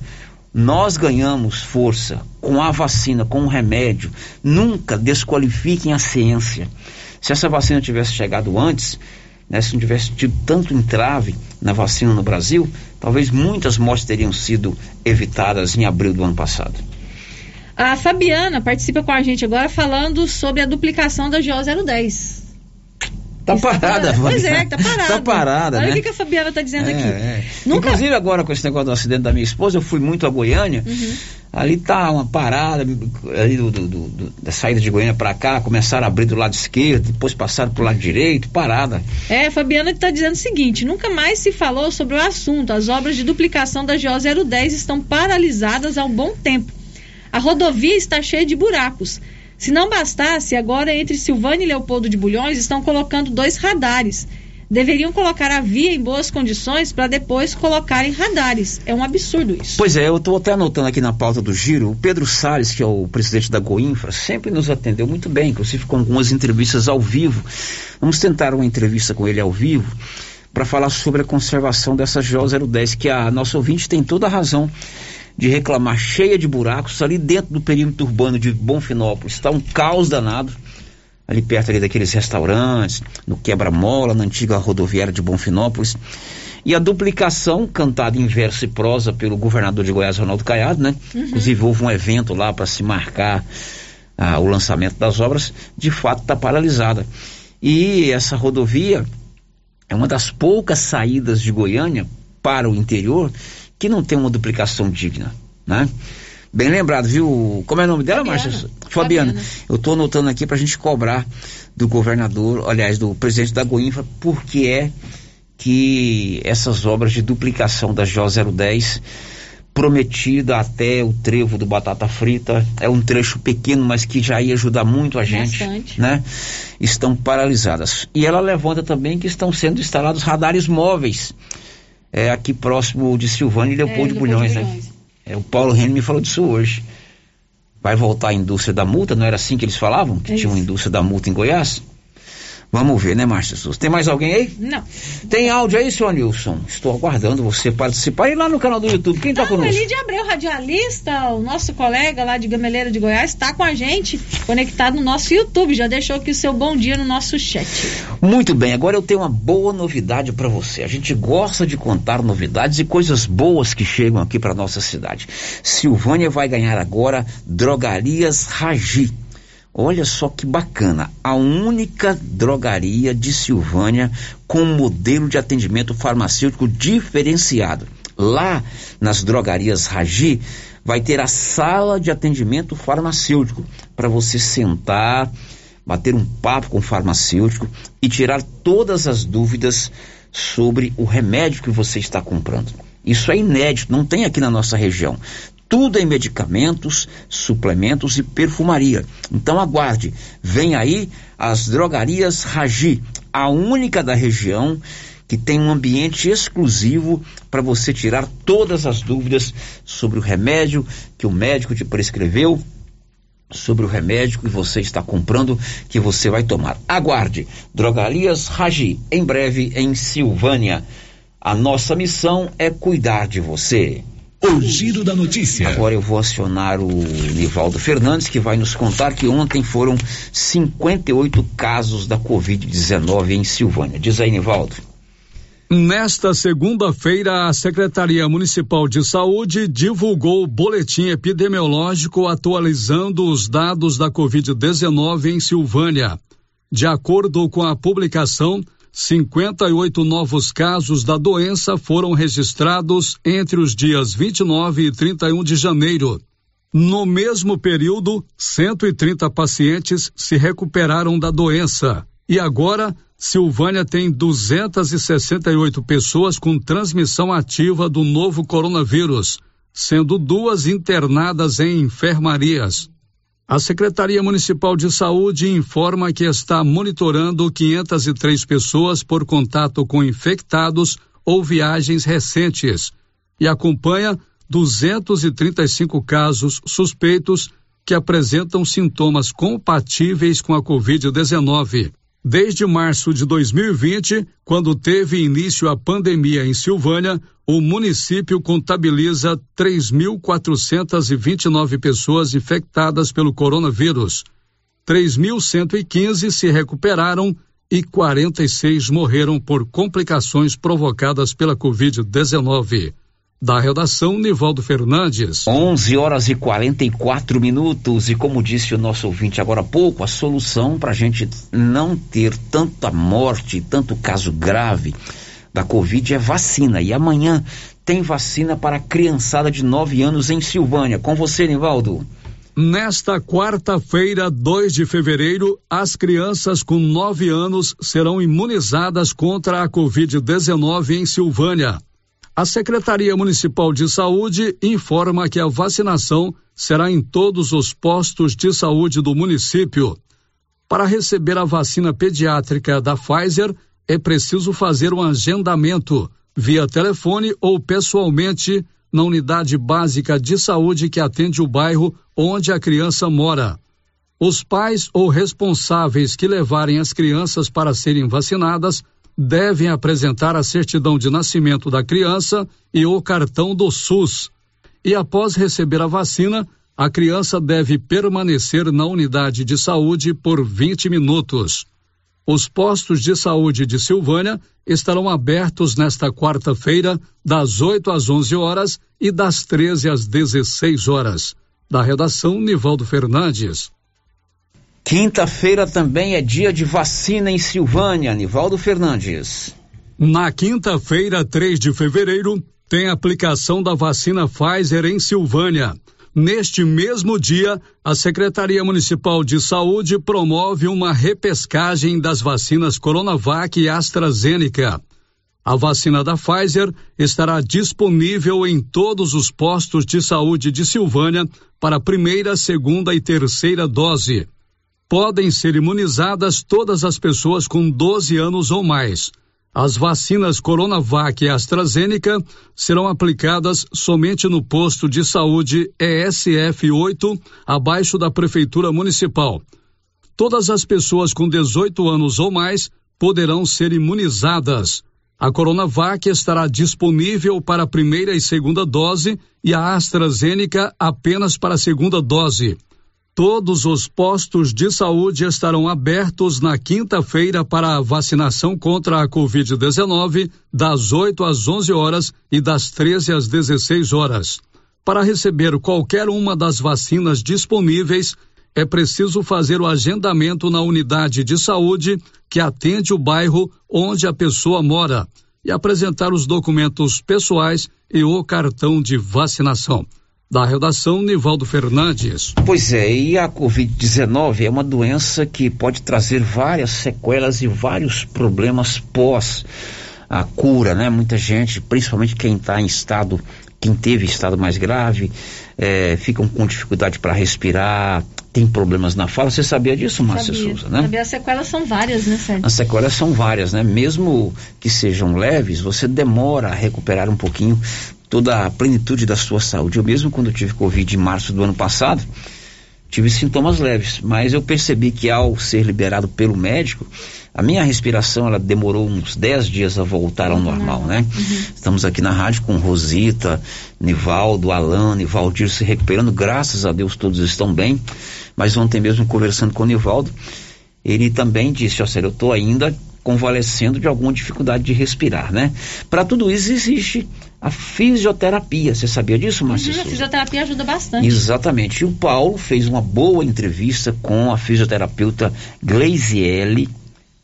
S1: Nós ganhamos força com a vacina, com o remédio. Nunca desqualifiquem a ciência. Se essa vacina tivesse chegado antes, né, se não tivesse tido tanto entrave na vacina no Brasil, talvez muitas mortes teriam sido evitadas em abril do ano passado.
S14: A Fabiana participa com a gente agora falando sobre a duplicação da 010.
S1: Tá parada,
S14: Pois é, tá parada.
S1: Tá parada,
S14: Olha
S1: né?
S14: o que, a Fabiana tá dizendo
S1: É,
S14: aqui.
S1: é.
S14: Nunca-
S1: Inclusive agora com esse negócio do acidente da minha esposa, eu fui muito a Goiânia.
S14: Uhum.
S1: Ali tá uma parada, ali do- do- do- da saída de Goiânia para cá, começaram a abrir do lado esquerdo, depois passaram pro lado direito, parada.
S14: É, a Fabiana está dizendo o seguinte: nunca mais se falou sobre o assunto. As obras de duplicação da GO 010 estão paralisadas há um bom tempo. A rodovia está cheia de buracos. Se não bastasse, agora entre Silvânia e Leopoldo de Bulhões estão colocando dois radares. Deveriam colocar a via em boas condições para depois colocarem radares. É um absurdo isso.
S1: Pois é, eu estou até anotando aqui na pauta do giro, o Pedro Salles, que é o presidente da Goinfra, sempre nos atendeu muito bem, inclusive com algumas entrevistas ao vivo. Vamos tentar uma entrevista com ele ao vivo para falar sobre a conservação dessa GO 010, que a nossa ouvinte tem toda a razão de reclamar cheia de buracos ali dentro do perímetro urbano de Bonfinópolis. Está um caos danado ali perto ali daqueles restaurantes, no Quebra-Mola, na antiga rodoviária de Bonfinópolis. E a duplicação, cantada em verso e prosa pelo governador de Goiás, Ronaldo Caiado, né?
S28: Uhum.
S1: Inclusive houve um evento lá para se marcar ah, o lançamento das obras, de fato está paralisada. E essa rodovia é uma das poucas saídas de Goiânia para o interior que não tem uma duplicação digna, né? Bem lembrado, viu? Como é o nome dela, Márcia? Fabiana. Eu estou anotando aqui para a gente cobrar do governador, aliás, do presidente da Goinfra, por que é que essas obras de duplicação da GO 010 prometida até o trevo do Batata Frita, é um trecho pequeno, mas que já ia ajudar muito a gente,
S14: Bastante.
S1: né? Estão paralisadas. E ela levanta também que estão sendo instalados radares móveis é, aqui próximo de Silvânia e Leopoldo de
S14: Leopoldo
S1: Bulhões,
S14: de
S1: né?
S14: Bulhões.
S1: É, o Paulo Renner me falou disso hoje. Vai voltar a indústria da multa, não era assim que eles falavam? Que
S14: É
S1: tinha uma
S14: isso.
S1: indústria da multa em Goiás? Vamos ver, né, Márcia Souza? Tem mais alguém aí?
S14: Não.
S1: Tem áudio aí, senhor Nilson? Estou aguardando você participar. E lá no canal do YouTube, quem tá
S14: O
S1: conosco?
S14: Elide Abreu, radialista, o nosso colega lá de Gameleira de Goiás, está com a gente, conectado no nosso YouTube. Já deixou aqui o seu bom dia no nosso chat.
S1: Muito bem, agora eu tenho uma boa novidade para você. A gente gosta de contar novidades e coisas boas que chegam aqui para nossa cidade. Silvânia vai ganhar agora Drogarias Ragi. Olha só que bacana, a única drogaria de Silvânia com modelo de atendimento farmacêutico diferenciado. Lá nas drogarias Ragi vai ter a sala de atendimento farmacêutico para você sentar, bater um papo com o farmacêutico e tirar todas as dúvidas sobre o remédio que você está comprando. Isso é inédito, não tem aqui na nossa região. Tudo em medicamentos, suplementos e perfumaria. Então aguarde, vem aí as drogarias Ragi, a única da região que tem um ambiente exclusivo para você tirar todas as dúvidas sobre o remédio que o médico te prescreveu, sobre o remédio que você está comprando, que você vai tomar. Aguarde, Drogarias Ragi, em breve em Silvânia. A nossa missão é cuidar de você.
S12: O giro da notícia.
S1: Agora eu vou acionar o Nivaldo Fernandes, que vai nos contar que ontem foram 58 casos da Covid-19 em Silvânia. Diz aí, Nivaldo.
S7: Nesta segunda-feira, a Secretaria Municipal de Saúde divulgou o boletim epidemiológico atualizando os dados da Covid-19 em Silvânia. De acordo com a publicação, 58 novos casos da doença foram registrados entre os dias 29 e 31 de janeiro. No mesmo período, 130 pacientes se recuperaram da doença. E agora, Silvânia tem 268 pessoas com transmissão ativa do novo coronavírus, sendo duas internadas em enfermarias. A Secretaria Municipal de Saúde informa que está monitorando 503 pessoas por contato com infectados ou viagens recentes e acompanha 235 casos suspeitos que apresentam sintomas compatíveis com a Covid-19. Desde março de 2020, quando teve início a pandemia em Silvânia, o município contabiliza 3.429 pessoas infectadas pelo coronavírus. 3.115 se recuperaram e 46 morreram por complicações provocadas pela Covid-19. Da redação, Nivaldo Fernandes.
S1: 11 horas e 44 minutos. E como disse o nosso ouvinte agora há pouco, a solução para a gente não ter tanta morte, tanto caso grave da Covid é vacina. E amanhã tem vacina para a criançada de 9 anos em Silvânia. Com você, Nivaldo.
S7: Nesta quarta-feira, 2 de fevereiro, as crianças com 9 anos serão imunizadas contra a Covid-19 em Silvânia. A Secretaria Municipal de Saúde informa que a vacinação será em todos os postos de saúde do município. Para receber a vacina pediátrica da Pfizer, é preciso fazer um agendamento via telefone ou pessoalmente na unidade básica de saúde que atende o bairro onde a criança mora. Os pais ou responsáveis que levarem as crianças para serem vacinadas devem apresentar a certidão de nascimento da criança e o cartão do SUS. E após receber a vacina, a criança deve permanecer na unidade de saúde por 20 minutos. Os postos de saúde de Silvânia estarão abertos nesta quarta-feira, das 8 às 11 horas e das 13 às 16 horas. Da redação, Nivaldo Fernandes.
S1: Quinta-feira também é dia de vacina em Silvânia, Nivaldo Fernandes.
S7: Na quinta-feira, 3 de fevereiro, tem aplicação da vacina Pfizer em Silvânia. Neste mesmo dia, a Secretaria Municipal de Saúde promove uma repescagem das vacinas Coronavac e AstraZeneca. A vacina da Pfizer estará disponível em todos os postos de saúde de Silvânia para primeira, segunda e terceira dose podem ser imunizadas todas as pessoas com 12 anos ou mais. As vacinas Coronavac e AstraZeneca serão aplicadas somente no posto de saúde ESF 8, abaixo da Prefeitura Municipal. Todas as pessoas com 18 anos ou mais poderão ser imunizadas. A Coronavac estará disponível para a primeira e segunda dose e a AstraZeneca apenas para a segunda dose. Todos os postos de saúde estarão abertos na quinta-feira para a vacinação contra a Covid-19, das 8 às 11 horas e das 13 às 16 horas. Para receber qualquer uma das vacinas disponíveis, é preciso fazer o agendamento na unidade de saúde que atende o bairro onde a pessoa mora e apresentar os documentos pessoais e o cartão de vacinação. Da redação, Nivaldo Fernandes.
S1: Pois é, e a Covid-19 é uma doença que pode trazer várias sequelas e vários problemas pós a cura, né? Muita gente, principalmente quem está em estado, quem teve estado mais grave, é, ficam com dificuldade para respirar, tem problemas na fala. Você sabia disso, Márcia
S14: Sabia.
S1: Souza, né?
S14: Sabia. As sequelas são várias, né, Sérgio?
S1: As sequelas são várias, né? Mesmo que sejam leves, você demora a recuperar um pouquinho toda a plenitude da sua saúde. Eu mesmo, quando tive Covid em março do ano passado, tive sintomas leves, mas eu percebi que ao ser liberado pelo médico, a minha respiração ela demorou uns 10 dias a voltar ao
S14: Uhum.
S1: normal, né? Estamos aqui na rádio com Rosita, Nivaldo, Alane, Valdir se recuperando, graças a Deus todos estão bem. Mas ontem mesmo conversando com o Nivaldo, ele também disse, ó, sério, eu estou ainda convalescendo de alguma dificuldade de respirar, né? Para tudo isso existe a fisioterapia. Você sabia disso, Márcia
S14: Uhum, a fisioterapia ajuda bastante.
S1: Exatamente. E o Paulo fez uma boa entrevista com a fisioterapeuta Gleisiele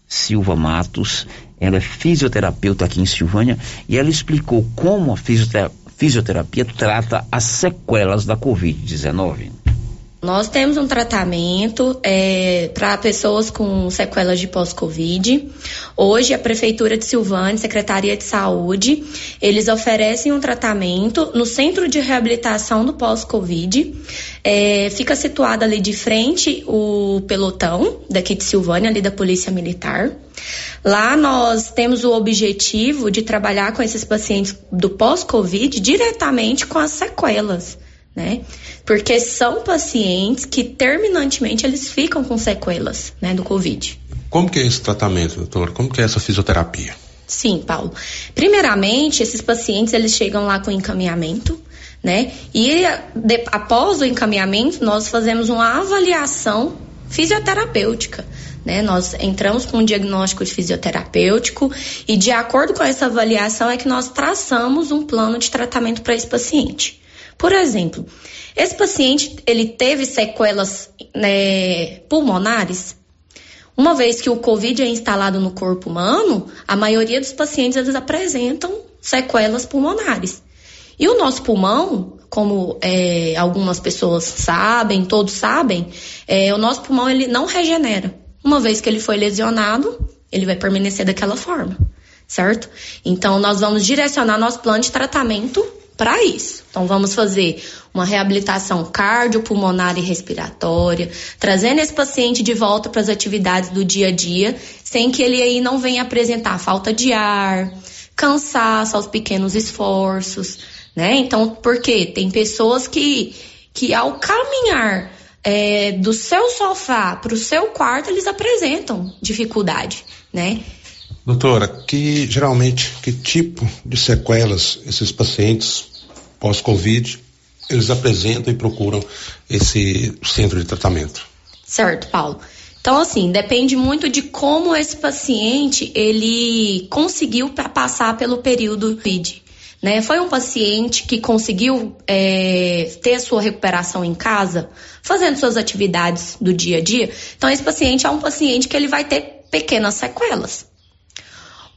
S1: Silva Matos. Ela é fisioterapeuta aqui em Silvânia e ela explicou como a fisioterapia, fisioterapia trata as sequelas da Covid-19.
S28: Nós temos um tratamento é, para pessoas com sequelas de pós-Covid. Hoje, a Prefeitura de Silvânia, Secretaria de Saúde, eles oferecem um tratamento no Centro de Reabilitação do Pós-Covid. É, fica situado ali de frente o pelotão daqui de Silvânia, ali da Polícia Militar. Lá nós temos o objetivo de trabalhar com esses pacientes do pós-Covid diretamente com as sequelas né? Porque são pacientes que terminantemente eles ficam com sequelas, né, do Covid.
S29: Como que é esse tratamento, doutor? Como que é essa fisioterapia?
S28: Sim, Paulo. Primeiramente, esses pacientes eles chegam lá com encaminhamento, né? E de, após o encaminhamento, nós fazemos uma avaliação fisioterapêutica. Né? Nós entramos com um diagnóstico fisioterapêutico e, de acordo com essa avaliação, é que nós traçamos um plano de tratamento para esse paciente. Por exemplo, esse paciente ele teve sequelas né, pulmonares. Uma vez que o COVID é instalado no corpo humano, a maioria dos pacientes eles apresentam sequelas pulmonares. E o nosso pulmão, como é, algumas pessoas sabem, todos sabem, é, o nosso pulmão ele não regenera. Uma vez que ele foi lesionado, ele vai permanecer daquela forma, certo? Então nós vamos direcionar nosso plano de tratamento para isso. Então, vamos fazer uma reabilitação cardiopulmonar e respiratória, trazendo esse paciente de volta para as atividades do dia a dia, sem que ele aí não venha apresentar falta de ar, cansaço aos pequenos esforços, né? Então, porque tem pessoas que, que ao caminhar é, do seu sofá para o seu quarto, eles apresentam dificuldade, né?
S29: Doutora, que geralmente que tipo de sequelas esses pacientes pós-Covid eles apresentam e procuram esse centro de tratamento?
S28: Certo, Paulo. Então, assim, depende muito de como esse paciente ele conseguiu passar pelo período COVID. Né? Foi um paciente que conseguiu é, ter sua recuperação em casa, fazendo suas atividades do dia a dia. Então, esse paciente é um paciente que ele vai ter pequenas sequelas.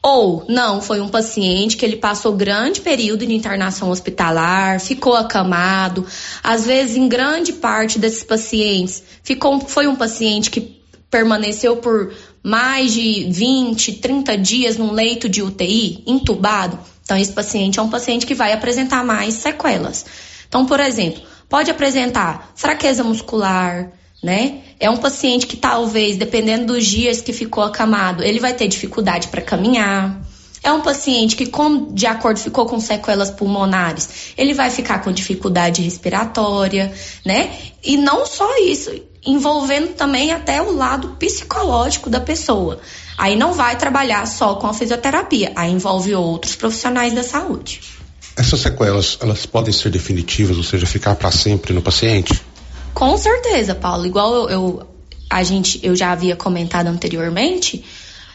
S28: Ou não, foi um paciente que ele passou grande período de internação hospitalar, ficou acamado. Às vezes, em grande parte desses pacientes, ficou, foi um paciente que permaneceu por mais de 20, 30 dias num leito de UTI, entubado. Então, esse paciente é um paciente que vai apresentar mais sequelas. Então, por exemplo, pode apresentar fraqueza muscular, né? É um paciente que talvez, dependendo dos dias que ficou acamado, ele vai ter dificuldade para caminhar. É um paciente que, de acordo ficou com sequelas pulmonares, ele vai ficar com dificuldade respiratória, né? E não só isso, envolvendo também até o lado psicológico da pessoa. Aí não vai trabalhar só com a fisioterapia, aí envolve outros profissionais da saúde.
S29: Essas sequelas, elas podem ser definitivas, ou seja, ficar para sempre no paciente?
S28: Com certeza, Paulo. Igual eu, eu, a gente, eu já havia comentado anteriormente,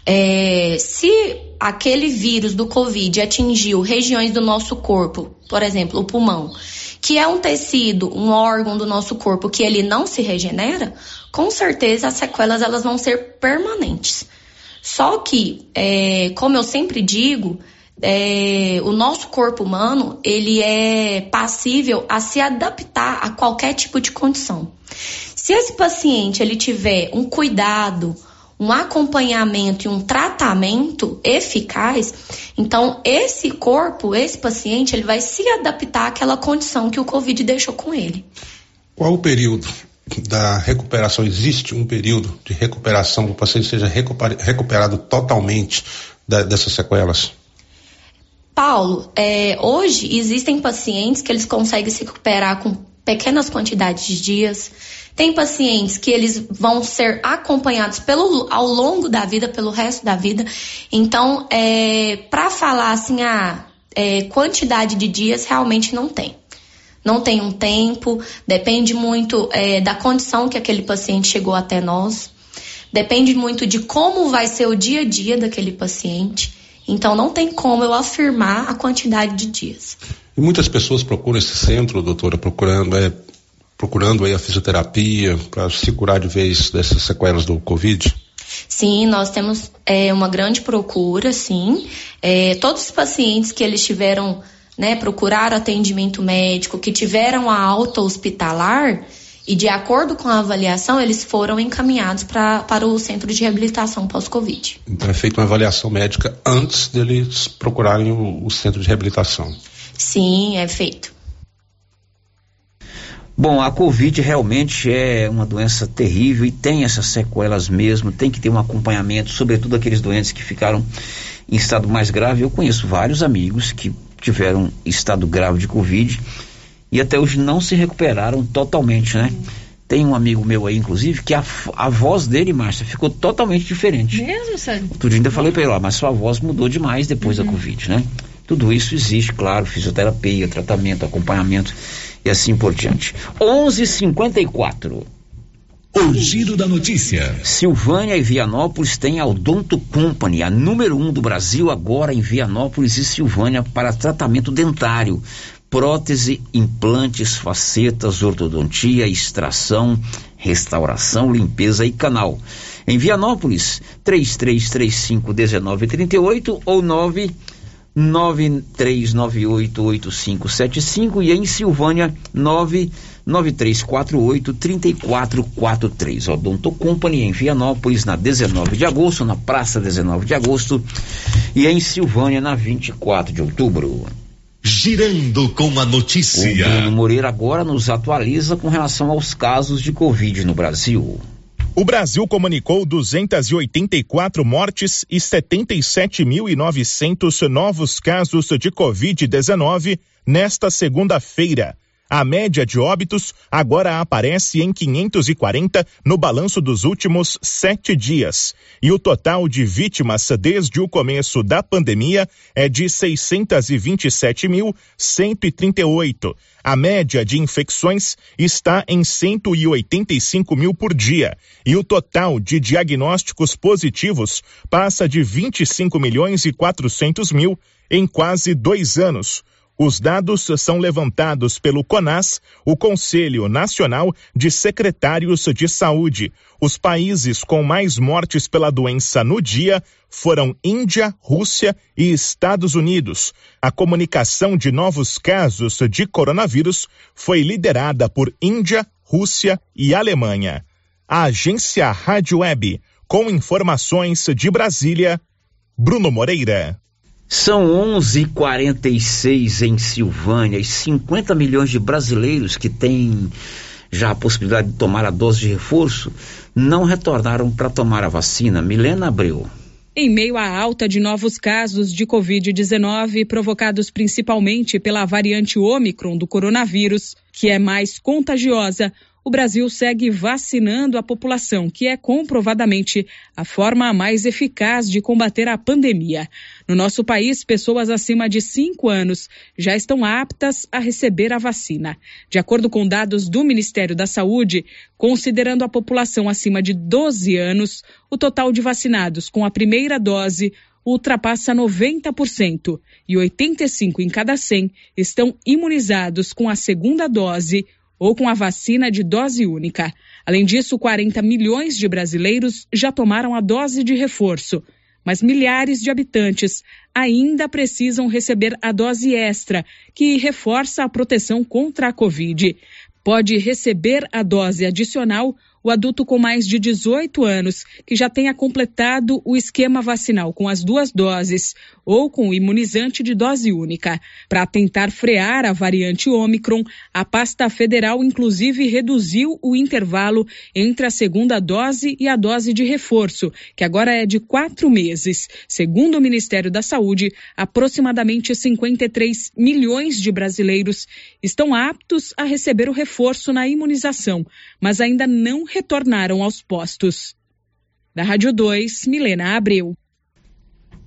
S28: é, se aquele vírus do Covid atingiu regiões do nosso corpo, por exemplo, o pulmão, que é um tecido, um órgão do nosso corpo que ele não se regenera, com certeza as sequelas elas vão ser permanentes. Só que, é, como eu sempre digo, é, o nosso corpo humano ele é passível a se adaptar a qualquer tipo de condição. Se esse paciente ele tiver um cuidado, um acompanhamento e um tratamento eficaz, então esse corpo, esse paciente, ele vai se adaptar àquela condição que o Covid deixou com ele.
S29: Qual o período da recuperação? Existe um período de recuperação que o paciente seja recuperado totalmente da, dessas sequelas?
S28: Paulo, é, hoje existem pacientes que eles conseguem se recuperar com pequenas quantidades de dias. Tem pacientes que eles vão ser acompanhados pelo, ao longo da vida, pelo resto da vida. Então, é, para falar assim, a é, quantidade de dias, realmente não tem. Não tem um tempo, depende muito é, da condição que aquele paciente chegou até nós. Depende muito de como vai ser o dia a dia daquele paciente. Então não tem como eu afirmar a quantidade de dias.
S29: E muitas pessoas procuram esse centro, doutora, procurando, é, procurando aí a fisioterapia para se curar de vez dessas sequelas do Covid?
S28: Sim, nós temos é, uma grande procura, sim. É, todos os pacientes que eles tiveram, né, procuraram atendimento médico, que tiveram a alta hospitalar, e de acordo com a avaliação, eles foram encaminhados pra, para o centro de reabilitação pós-Covid.
S29: Então é feita uma avaliação médica antes deles procurarem o, o centro de reabilitação.
S28: Sim, é feito.
S1: Bom, a Covid realmente é uma doença terrível e tem essas sequelas mesmo, tem que ter um acompanhamento, sobretudo aqueles doentes que ficaram em estado mais grave. Eu conheço vários amigos que tiveram estado grave de Covid e até hoje não se recuperaram totalmente, né? Tem um amigo meu aí, inclusive, que a, a voz dele, Márcia, ficou totalmente diferente.
S14: Mesmo, sério?
S1: Outro dia ainda falei pra ele, ó, mas sua voz mudou demais depois
S14: Uhum.
S1: da Covid, né? Tudo isso existe, claro, fisioterapia, tratamento, acompanhamento e assim por diante. 11:54.
S9: O giro da notícia.
S1: Silvânia e Vianópolis têm a Odonto Company, a número um do Brasil, agora em Vianópolis e Silvânia para tratamento dentário, prótese, implantes, facetas, ortodontia, extração, restauração, limpeza e canal. Em Vianópolis, 33351938 ou 9 93988575 e em Silvânia 993483443. Odonto Company em Vianópolis na 19 de agosto, na Praça 19 de agosto e em Silvânia na 24 de outubro.
S9: Girando com a
S1: O
S9: notícia.
S1: Bruno Moreira agora nos atualiza com relação aos casos de Covid no Brasil.
S30: O Brasil comunicou 284 mortes e 77.900 novos casos de Covid-19 nesta segunda-feira. A média de óbitos agora aparece em 540 no balanço dos últimos sete dias. E o total de vítimas desde o começo da pandemia é de 627.138. A média de infecções está em 185 mil por dia. E o total de diagnósticos positivos passa de 25 milhões e 400 mil em quase dois anos. Os dados são levantados pelo CONAS, o Conselho Nacional de Secretários de Saúde. Os países com mais mortes pela doença no dia foram Índia, Rússia e Estados Unidos. A comunicação de novos casos de coronavírus foi liderada por Índia, Rússia e Alemanha. A agência Rádio Web, com informações de Brasília, Bruno Moreira.
S1: São 11:46 em Silvânia e 50 milhões de brasileiros que têm já a possibilidade de tomar a dose de reforço não retornaram para tomar a vacina. Milena Abreu.
S16: Em meio à alta de novos casos de Covid-19, provocados principalmente pela variante Ômicron do coronavírus, que é mais contagiosa, o Brasil segue vacinando a população, que é comprovadamente a forma mais eficaz de combater a pandemia. No nosso país, pessoas acima de 5 anos já estão aptas a receber a vacina. De acordo com dados do Ministério da Saúde, considerando a população acima de 12 anos, o total de vacinados com a primeira dose ultrapassa 90% e 85 em cada 100 estão imunizados com a segunda dose ou com a vacina de dose única. Além disso, 40 milhões de brasileiros já tomaram a dose de reforço, mas milhares de habitantes ainda precisam receber a dose extra, que reforça a proteção contra a Covid. Pode receber a dose adicional o adulto com mais de 18 anos que já tenha completado o esquema vacinal com as duas doses ou com o imunizante de dose única. Para tentar frear a variante Ômicron, a pasta federal inclusive reduziu o intervalo entre a segunda dose e a dose de reforço, que agora é de quatro meses. Segundo o Ministério da Saúde, aproximadamente 53 milhões de brasileiros estão aptos a receber o reforço na imunização, mas ainda não retornaram aos postos. Da Rádio 2, Milena Abreu.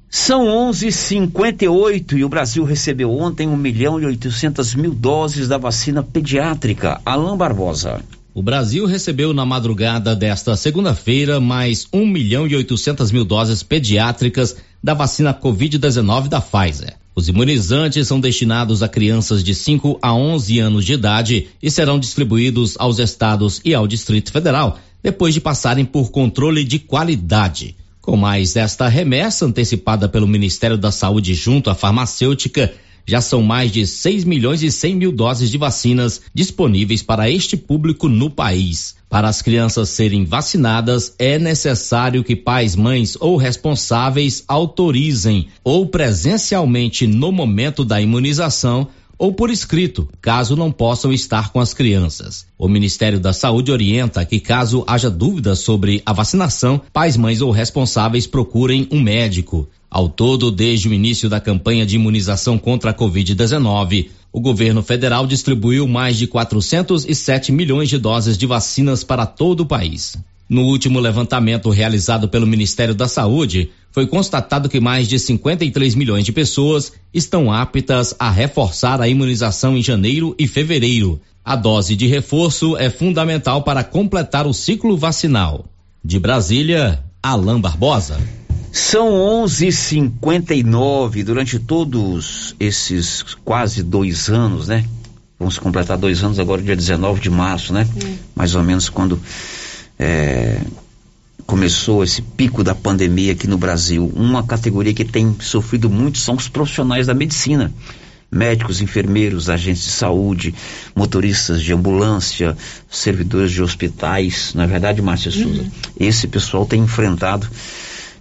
S1: São 11:58 e o Brasil recebeu ontem 1 milhão e 800 mil doses da vacina pediátrica. Alain Barbosa.
S31: O Brasil recebeu na madrugada desta segunda-feira mais 1 milhão e 800 mil doses pediátricas da vacina Covid-19 da Pfizer. Os imunizantes são destinados a crianças de 5 a 11 anos de idade e serão distribuídos aos estados e ao Distrito Federal, depois de passarem por controle de qualidade. Com mais esta remessa antecipada pelo Ministério da Saúde junto à farmacêutica, já são mais de 6 milhões e 100 mil doses de vacinas disponíveis para este público no país. Para as crianças serem vacinadas, é necessário que pais, mães ou responsáveis autorizem ou presencialmente no momento da imunização ou por escrito, caso não possam estar com as crianças. O Ministério da Saúde orienta que, caso haja dúvidas sobre a vacinação, pais, mães ou responsáveis procurem um médico. Ao todo, desde o início da campanha de imunização contra a Covid-19, o governo federal distribuiu mais de 407 milhões de doses de vacinas para todo o país. No último levantamento realizado pelo Ministério da Saúde, foi constatado que mais de 53 milhões de pessoas estão aptas a reforçar a imunização em janeiro e fevereiro. A dose de reforço é fundamental para completar o ciclo vacinal. De Brasília, Alain Barbosa.
S1: São 11:59 durante todos esses quase dois anos, né? Vamos completar dois anos agora, dia 19 de março, né? Mais ou menos quando é, começou esse pico da pandemia aqui no Brasil. Uma categoria que tem sofrido muito são os profissionais da medicina. Médicos, enfermeiros, agentes de saúde, motoristas de ambulância, servidores de hospitais. Na é verdade, Márcia uhum. Souza, esse pessoal tem enfrentado,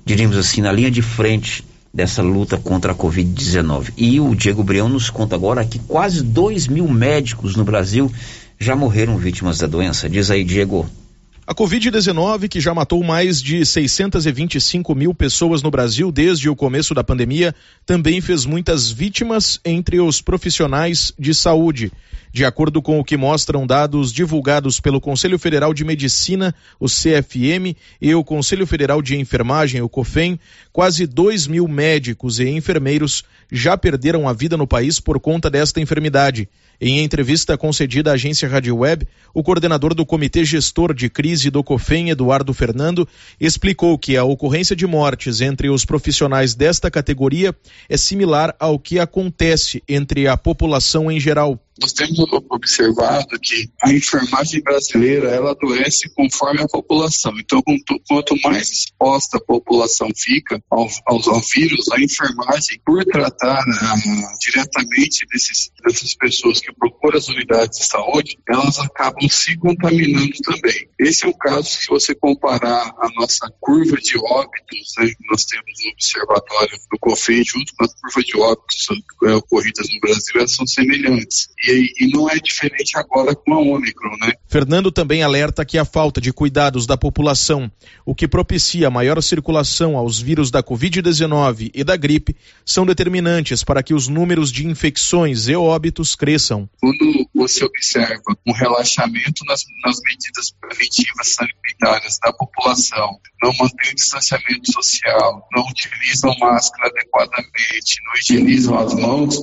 S1: diríamos assim, na linha de frente dessa luta contra a Covid-19. E o Diego Brião nos conta agora que quase 2 mil médicos no Brasil já morreram vítimas da doença. Diz aí, Diego.
S27: A Covid-19, que já matou mais de 625 mil pessoas no Brasil desde o começo da pandemia, também fez muitas vítimas entre os profissionais de saúde. De acordo com o que mostram dados divulgados pelo Conselho Federal de Medicina, o CFM, e o Conselho Federal de Enfermagem, o COFEN, quase 2 mil médicos e enfermeiros já perderam a vida no país por conta desta enfermidade. Em entrevista concedida à agência Rádio Web, o coordenador do Comitê Gestor de Crise do COFEM, Eduardo Fernando, explicou que a ocorrência de mortes entre os profissionais desta categoria é similar ao que acontece entre a população em geral
S32: nós temos observado que a enfermagem brasileira ela adoece conforme a população. Então, quanto mais exposta a população fica ao, ao, ao vírus, a enfermagem, por tratar uh, diretamente desses, dessas pessoas que procuram as unidades de saúde, elas acabam se contaminando também. Esse é o caso se você comparar a nossa curva de óbitos, né, nós temos no observatório do COFEI, junto com a curva de óbitos é, ocorridas no Brasil, elas são semelhantes. E, e não é diferente agora com a Ômicron, né?
S27: Fernando também alerta que a falta de cuidados da população, o que propicia maior circulação aos vírus da Covid-19 e da gripe, são determinantes para que os números de infecções e óbitos cresçam.
S32: Quando você observa um relaxamento nas, nas medidas preventivas sanitárias da população, não mantém o distanciamento social, não utilizam máscara adequadamente, não higienizam as mãos,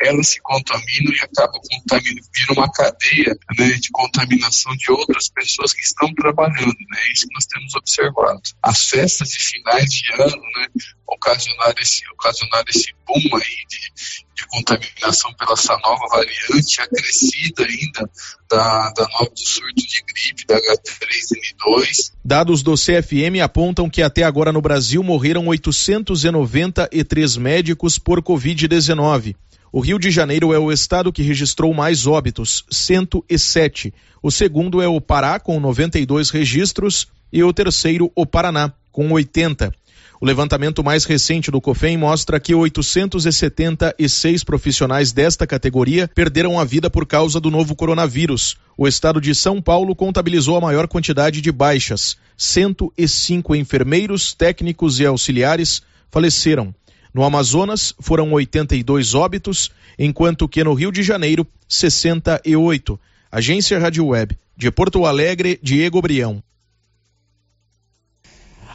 S32: elas se contaminam e acabam contaminando, vira uma cadeia né, de contaminação de outras pessoas que estão trabalhando, né? É isso que nós temos observado. As festas de finais de ano, né, ocasionar esse, ocasionar esse boom aí de, de contaminação pela essa nova variante acrescida ainda da, da nova do surto de gripe da H3N2.
S27: Dados do CFM apontam que até agora no Brasil morreram 893 médicos por Covid-19. O Rio de Janeiro é o estado que registrou mais óbitos, 107. O segundo é o Pará, com 92 registros, e o terceiro, o Paraná, com 80. O levantamento mais recente do COFEM mostra que 876 profissionais desta categoria perderam a vida por causa do novo coronavírus. O estado de São Paulo contabilizou a maior quantidade de baixas. 105 enfermeiros, técnicos e auxiliares faleceram. No Amazonas, foram 82 óbitos, enquanto que no Rio de Janeiro, 68. Agência Rádio Web. De Porto Alegre, Diego Brião.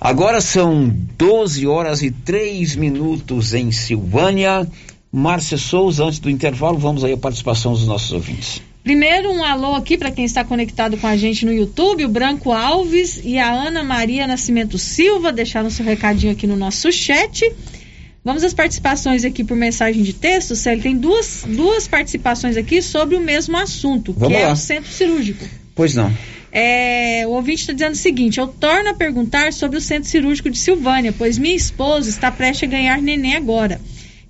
S1: Agora são 12 horas e 3 minutos em Silvânia. Márcia Souza, antes do intervalo, vamos aí a participação dos nossos ouvintes.
S14: Primeiro, um alô aqui para quem está conectado com a gente no YouTube, o Branco Alves e a Ana Maria Nascimento Silva, deixaram seu recadinho aqui no nosso chat. Vamos às participações aqui por mensagem de texto, Célio. Tem duas, duas participações aqui sobre o mesmo assunto,
S1: Vamos
S14: que
S1: lá.
S14: é o centro cirúrgico.
S1: Pois não.
S14: É, o ouvinte está dizendo o seguinte: eu torno a perguntar sobre o centro cirúrgico de Silvânia, pois minha esposa está prestes a ganhar neném agora.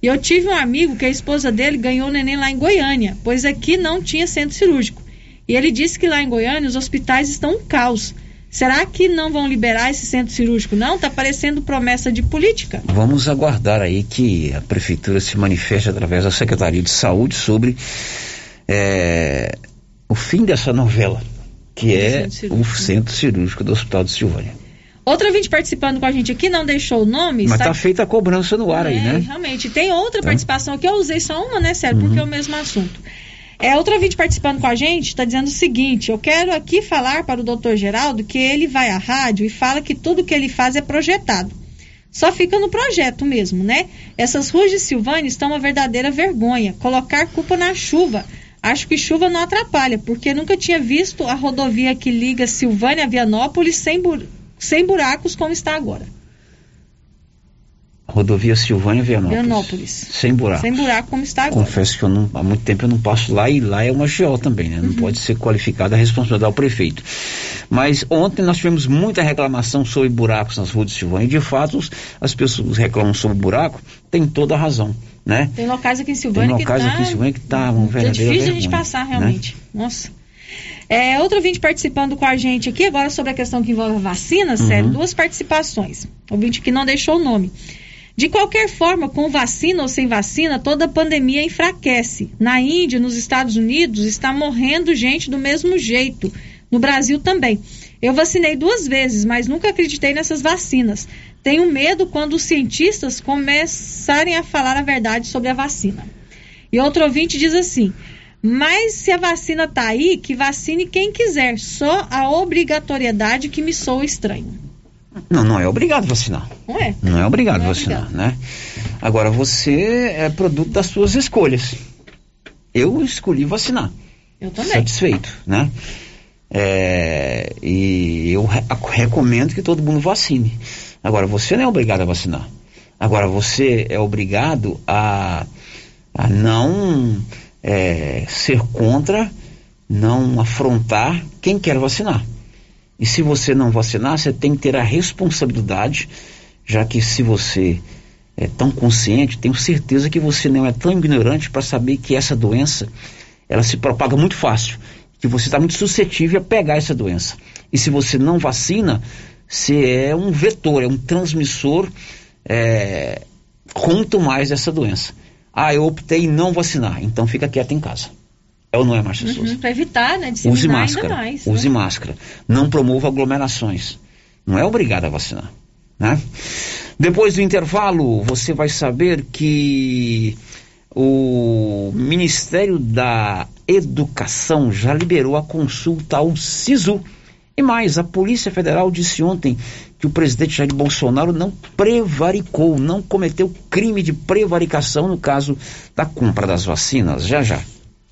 S14: E eu tive um amigo que a esposa dele ganhou neném lá em Goiânia, pois aqui não tinha centro cirúrgico. E ele disse que lá em Goiânia os hospitais estão um caos. Será que não vão liberar esse centro cirúrgico? Não? Está parecendo promessa de política.
S1: Vamos aguardar aí que a prefeitura se manifeste através da Secretaria de Saúde sobre é, o fim dessa novela que é o centro cirúrgico do Hospital de Silvânia.
S14: Outra vinte participando com a gente aqui, não deixou o nome.
S1: Mas está feita a cobrança no ar
S14: é,
S1: aí, né?
S14: Realmente. Tem outra é. participação aqui, eu usei só uma, né, Sério, uhum. porque é o mesmo assunto. É, outra vinte participando com a gente está dizendo o seguinte: eu quero aqui falar para o doutor Geraldo que ele vai à rádio e fala que tudo que ele faz é projetado. Só fica no projeto mesmo, né? Essas ruas de Silvânia estão uma verdadeira vergonha. Colocar culpa na chuva. Acho que chuva não atrapalha, porque nunca tinha visto a rodovia que liga Silvânia a Vianópolis sem, bur sem buracos como está agora.
S1: Rodovia Silvânia Vianópolis.
S14: Vianópolis.
S1: Sem buraco.
S14: Sem buraco como está agora.
S1: Confesso que eu não, há muito tempo eu não passo lá e lá é uma GO também, né? Não uhum. pode ser qualificada a responsabilidade ao prefeito. Mas ontem nós tivemos muita reclamação sobre buracos nas ruas de Silvânia e de fato as pessoas reclamam sobre buraco, tem toda a razão né?
S14: Tem locais aqui em Silvânia
S1: Tem locais
S14: que
S1: tá, aqui em Silvânia que tá um
S14: É difícil a gente passar né? realmente. Né? Nossa. É, outro ouvinte participando com a gente aqui agora sobre a questão que envolve a vacina, uhum. sério, duas participações. Ouvinte que não deixou o nome. De qualquer forma, com vacina ou sem vacina, toda pandemia enfraquece. Na Índia, nos Estados Unidos, está morrendo gente do mesmo jeito. No Brasil também. Eu vacinei duas vezes, mas nunca acreditei nessas vacinas. Tenho medo quando os cientistas começarem a falar a verdade sobre a vacina. E outro ouvinte diz assim: mas se a vacina está aí, que vacine quem quiser. Só a obrigatoriedade que me soa estranho.
S1: Não, não é obrigado vacinar.
S14: Não é?
S1: Não é obrigado não é vacinar, obrigado. né? Agora, você é produto das suas escolhas. Eu escolhi vacinar.
S14: Eu também.
S1: Satisfeito, né? É, e eu re recomendo que todo mundo vacine. Agora, você não é obrigado a vacinar. Agora, você é obrigado a, a não é, ser contra, não afrontar quem quer vacinar. E se você não vacinar, você tem que ter a responsabilidade, já que se você é tão consciente, tenho certeza que você não é tão ignorante para saber que essa doença ela se propaga muito fácil que você está muito suscetível a pegar essa doença. E se você não vacina, você é um vetor, é um transmissor é, quanto mais dessa doença. Ah, eu optei em não vacinar, então fica quieto em casa. É ou não é, Márcia uhum, Souza?
S14: Para evitar, né?
S1: Use máscara. Mais, use né? máscara. Não promova aglomerações. Não é obrigado a vacinar. Né? Depois do intervalo, você vai saber que o Ministério da Educação já liberou a consulta ao SISU. E mais, a Polícia Federal disse ontem que o presidente Jair Bolsonaro não prevaricou, não cometeu crime de prevaricação no caso da compra das vacinas. Já já.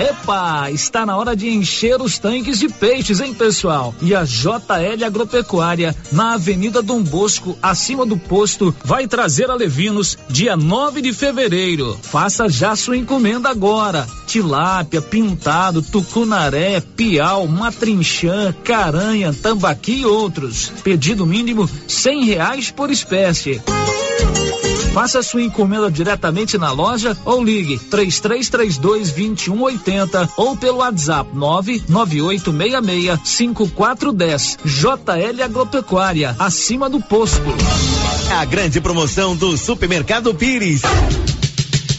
S5: Epa, está na hora de encher os tanques de peixes, hein, pessoal? E a JL Agropecuária, na Avenida Dom Bosco, acima do posto, vai trazer a Levinos dia 9 de fevereiro. Faça já sua encomenda agora. Tilápia, pintado, tucunaré, piau, matrinchã, caranha, tambaqui e outros. Pedido mínimo cem reais por espécie. Faça sua encomenda diretamente na loja ou ligue 3332 2180 ou pelo WhatsApp 99866 5410. JL Agropecuária, acima do posto.
S9: A grande promoção do Supermercado Pires.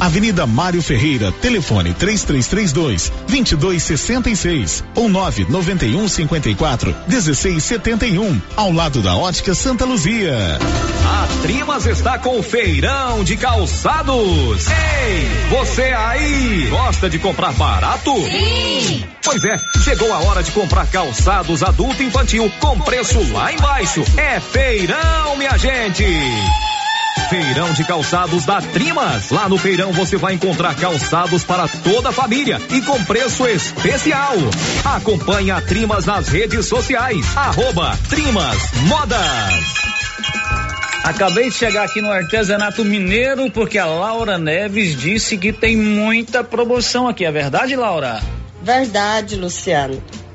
S2: Avenida Mário Ferreira, telefone 3332 2266 ou 991 54 1671, ao lado da Ótica Santa Luzia.
S33: A Trimas está com o feirão de calçados. Ei, você aí, gosta de comprar barato?
S34: Sim.
S33: Pois é, chegou a hora de comprar calçados adulto e infantil com preço lá embaixo. É feirão, minha gente. Feirão de calçados da Trimas. Lá no feirão você vai encontrar calçados para toda a família e com preço especial. Acompanhe a Trimas nas redes sociais. Arroba Trimas Modas.
S5: Acabei de chegar aqui no artesanato mineiro porque a Laura Neves disse que tem muita promoção aqui. É verdade, Laura?
S34: Verdade, Luciano.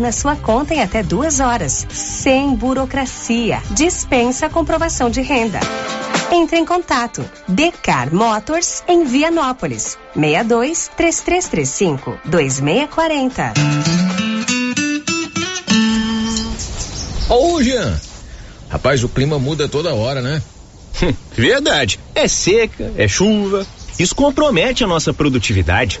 S35: na sua conta em até duas horas, sem burocracia. Dispensa a comprovação de renda. Entre em contato. Decar Motors em Vianópolis. 62 3335 2640.
S36: Ô, Jean. Rapaz, o clima muda toda hora, né?
S37: Verdade. É seca, é chuva. Isso compromete a nossa produtividade.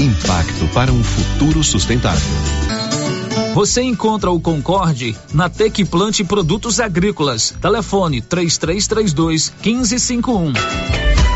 S2: Impacto para um futuro sustentável.
S5: Você encontra o Concorde na Tec Plante Produtos Agrícolas. Telefone 3332 1551.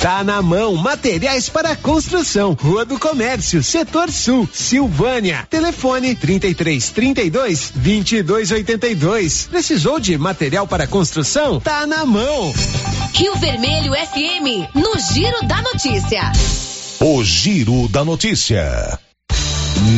S38: Tá na mão, materiais para construção, Rua do Comércio, Setor Sul, Silvânia. Telefone 33 32 22 82. Precisou de material para construção? Tá na mão.
S39: Rio Vermelho FM, no Giro da Notícia.
S2: O Giro da Notícia.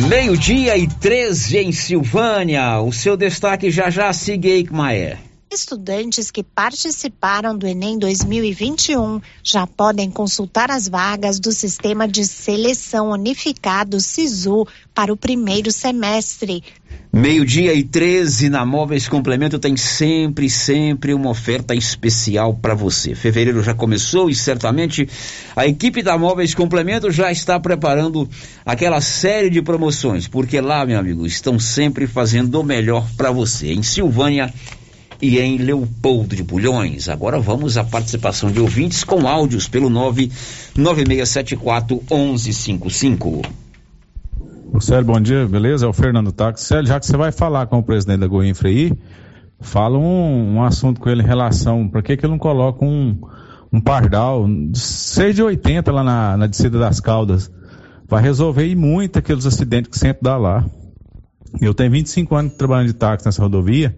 S1: Meio-dia e 13 em Silvânia. O seu destaque já já siga aí, Maé.
S40: Estudantes que participaram do Enem 2021 já podem consultar as vagas do Sistema de Seleção Unificado SISU para o primeiro semestre.
S1: Meio-dia e 13 na Móveis Complemento tem sempre, sempre uma oferta especial para você. Fevereiro já começou e certamente a equipe da Móveis Complemento já está preparando aquela série de promoções, porque lá, meu amigo, estão sempre fazendo o melhor para você. Em Silvânia e em Leopoldo de Bulhões. Agora vamos à participação de ouvintes com áudios pelo 99674 1155.
S41: Célio, bom dia, beleza? É o Fernando Táxi. Célio, já que você vai falar com o presidente da Goinfra aí, fala um, um assunto com ele em relação, para que que ele não coloca um, um pardal, 6 de 80 lá na, na descida das Caldas? Vai resolver e muito aqueles acidentes que sempre dá lá. Eu tenho 25 anos trabalhando de táxi nessa rodovia,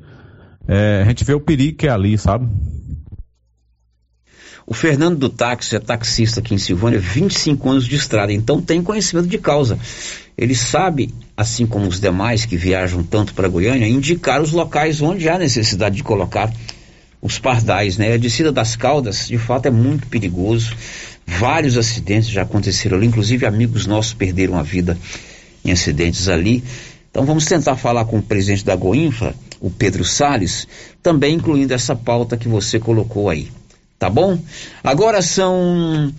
S41: é, a gente vê o perigo que é ali, sabe?
S1: O Fernando do táxi é taxista aqui em Silvânia, 25 anos de estrada, então tem conhecimento de causa. Ele sabe, assim como os demais que viajam tanto para Goiânia, indicar os locais onde há necessidade de colocar os pardais, né? A descida das Caldas, de fato, é muito perigoso. Vários acidentes já aconteceram ali, inclusive amigos nossos perderam a vida em acidentes ali. Então vamos tentar falar com o presidente da Goinfra, o Pedro Sales, também incluindo essa pauta que você colocou aí. Tá bom? Agora são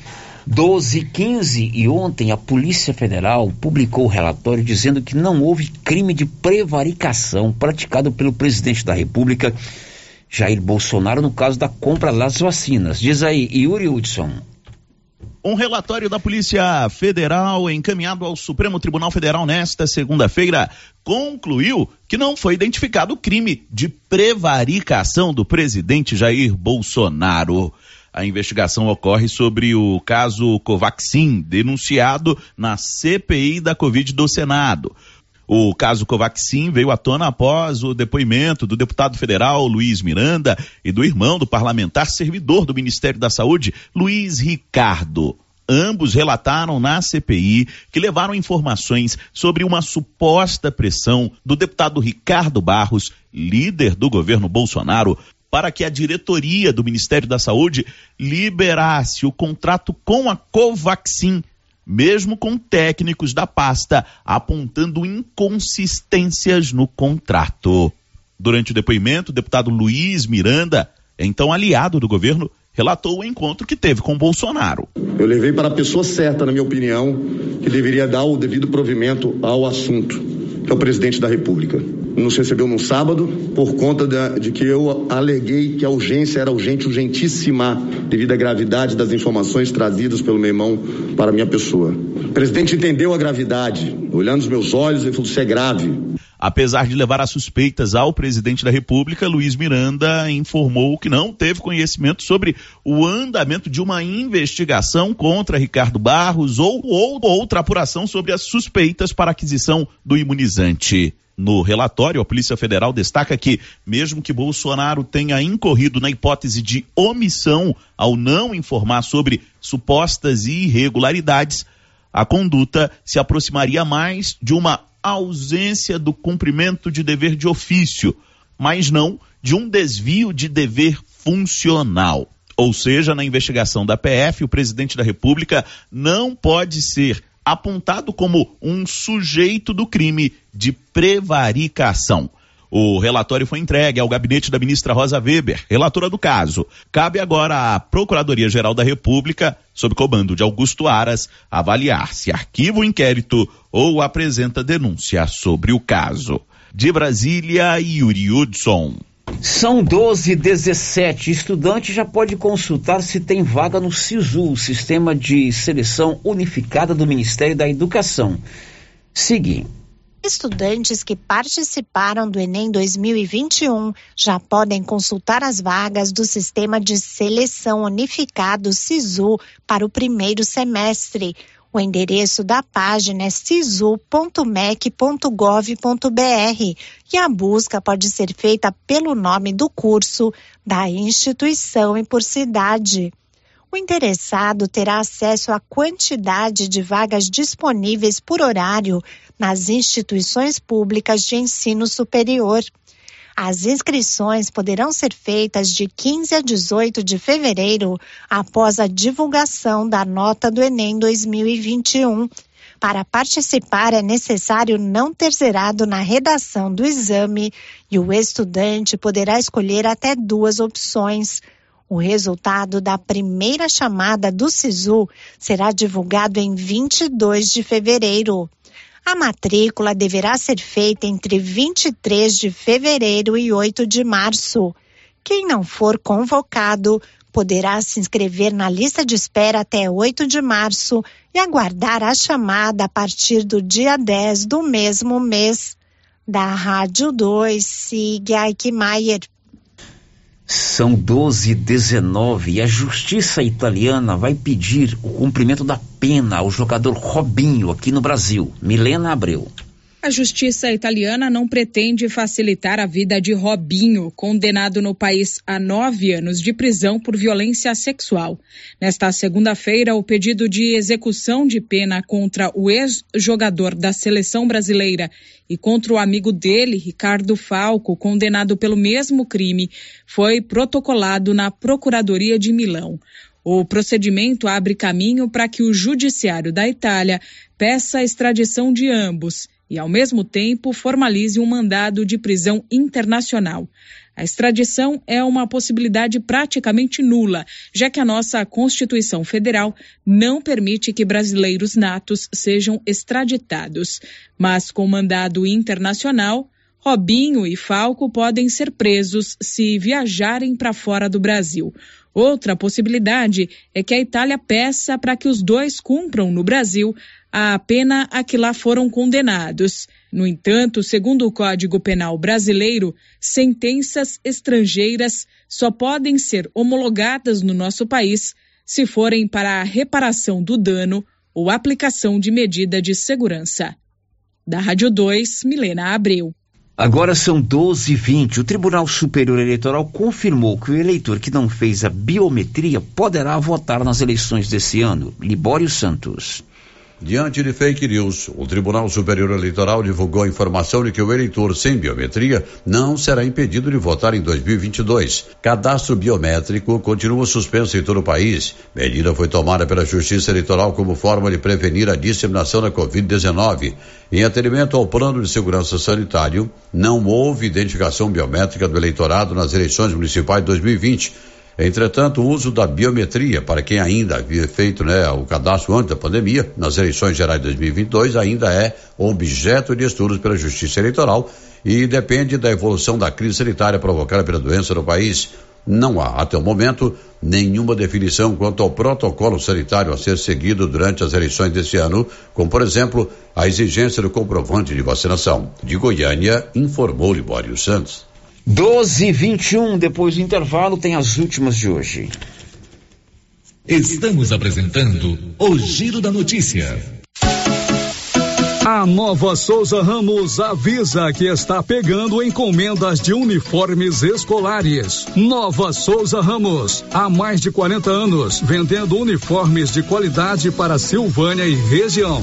S1: 12 e 15 e ontem a Polícia Federal publicou o relatório dizendo que não houve crime de prevaricação praticado pelo presidente da República, Jair Bolsonaro, no caso da compra das vacinas. Diz aí, Yuri Hudson.
S42: Um relatório da Polícia Federal encaminhado ao Supremo Tribunal Federal nesta segunda-feira concluiu que não foi identificado crime de prevaricação do presidente Jair Bolsonaro. A investigação ocorre sobre o caso Covaxin, denunciado na CPI da Covid do Senado. O caso Covaxin veio à tona após o depoimento do deputado federal Luiz Miranda e do irmão do parlamentar servidor do Ministério da Saúde, Luiz Ricardo. Ambos relataram na CPI que levaram informações sobre uma suposta pressão do deputado Ricardo Barros, líder do governo Bolsonaro, para que a diretoria do Ministério da Saúde liberasse o contrato com a Covaxin mesmo com técnicos da pasta apontando inconsistências no contrato. Durante o depoimento, o deputado Luiz Miranda, então aliado do governo, relatou o encontro que teve com Bolsonaro.
S43: Eu levei para a pessoa certa, na minha opinião, que deveria dar o devido provimento ao assunto, que é o presidente da República. Nos recebeu no sábado por conta de, de que eu aleguei que a urgência era urgente, urgentíssima, devido à gravidade das informações trazidas pelo meu irmão para minha pessoa. O presidente entendeu a gravidade, olhando os meus olhos, ele falou: Isso é grave.
S42: Apesar de levar as suspeitas ao presidente da República, Luiz Miranda informou que não teve conhecimento sobre o andamento de uma investigação contra Ricardo Barros ou, ou outra apuração sobre as suspeitas para aquisição do imunizante. No relatório, a Polícia Federal destaca que, mesmo que Bolsonaro tenha incorrido na hipótese de omissão ao não informar sobre supostas irregularidades, a conduta se aproximaria mais de uma ausência do cumprimento de dever de ofício, mas não de um desvio de dever funcional. Ou seja, na investigação da PF, o presidente da República não pode ser apontado como um sujeito do crime de prevaricação. O relatório foi entregue ao gabinete da ministra Rosa Weber, relatora do caso. Cabe agora à Procuradoria-Geral da República, sob comando de Augusto Aras, avaliar se arquiva o inquérito ou apresenta denúncia sobre o caso. De Brasília, Yuri Hudson.
S1: São 12 e 17. Estudante já pode consultar se tem vaga no SISU, Sistema de Seleção Unificada do Ministério da Educação. Seguinte
S40: Estudantes que participaram do Enem 2021 já podem consultar as vagas do Sistema de Seleção Unificado SISU para o primeiro semestre. O endereço da página é sisu.mec.gov.br e a busca pode ser feita pelo nome do curso, da instituição e por cidade. O interessado terá acesso à quantidade de vagas disponíveis por horário nas instituições públicas de ensino superior. As inscrições poderão ser feitas de 15 a 18 de fevereiro, após a divulgação da nota do Enem 2021. Para participar, é necessário não ter zerado na redação do exame e o estudante poderá escolher até duas opções. O resultado da primeira chamada do SISU será divulgado em 22 de fevereiro. A matrícula deverá ser feita entre 23 de fevereiro e 8 de março. Quem não for convocado poderá se inscrever na lista de espera até 8 de março e aguardar a chamada a partir do dia 10 do mesmo mês. Da Rádio 2, siga Eichmeier.
S1: São 12 e 19 e a justiça italiana vai pedir o cumprimento da pena ao jogador Robinho aqui no Brasil. Milena Abreu.
S16: A justiça italiana não pretende facilitar a vida de Robinho, condenado no país a nove anos de prisão por violência sexual. Nesta segunda-feira, o pedido de execução de pena contra o ex-jogador da seleção brasileira e contra o amigo dele, Ricardo Falco, condenado pelo mesmo crime, foi protocolado na Procuradoria de Milão. O procedimento abre caminho para que o Judiciário da Itália peça a extradição de ambos e, ao mesmo tempo, formalize um mandado de prisão internacional. A extradição é uma possibilidade praticamente nula, já que a nossa Constituição Federal não permite que brasileiros natos sejam extraditados. Mas com mandado internacional, Robinho e Falco podem ser presos se viajarem para fora do Brasil. Outra possibilidade é que a Itália peça para que os dois cumpram no Brasil a pena a que lá foram condenados. No entanto, segundo o Código Penal brasileiro, sentenças estrangeiras só podem ser homologadas no nosso país se forem para a reparação do dano ou aplicação de medida de segurança. Da Rádio 2, Milena Abreu.
S1: Agora são 12h20. O Tribunal Superior Eleitoral confirmou que o eleitor que não fez a biometria poderá votar nas eleições desse ano. Libório Santos.
S44: Diante de fake news, o Tribunal Superior Eleitoral divulgou a informação de que o eleitor sem biometria não será impedido de votar em 2022. Cadastro biométrico continua suspenso em todo o país. Medida foi tomada pela Justiça Eleitoral como forma de prevenir a disseminação da Covid-19. Em atendimento ao plano de segurança sanitário, não houve identificação biométrica do eleitorado nas eleições municipais de 2020 Entretanto, o uso da biometria para quem ainda havia feito né, o cadastro antes da pandemia, nas eleições gerais de 2022, ainda é objeto de estudos pela Justiça Eleitoral e depende da evolução da crise sanitária provocada pela doença no país. Não há, até o momento, nenhuma definição quanto ao protocolo sanitário a ser seguido durante as eleições deste ano, como, por exemplo, a exigência do comprovante de vacinação. De Goiânia, informou Libório Santos.
S1: 12 e 21 depois do intervalo, tem as últimas de hoje.
S36: Estamos apresentando o Giro da Notícia.
S7: A Nova Souza Ramos avisa que está pegando encomendas de uniformes escolares. Nova Souza Ramos, há mais de 40 anos, vendendo uniformes de qualidade para Silvânia e região.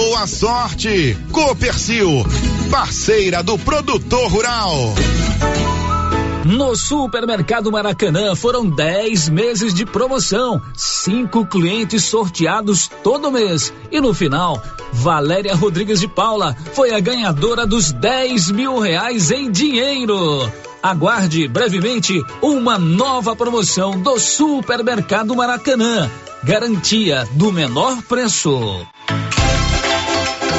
S21: sorte. Copercil, parceira do produtor rural.
S5: No Supermercado Maracanã foram 10 meses de promoção, cinco clientes sorteados todo mês. E no final, Valéria Rodrigues de Paula foi a ganhadora dos 10 mil reais em dinheiro. Aguarde brevemente uma nova promoção do Supermercado Maracanã. Garantia do menor preço.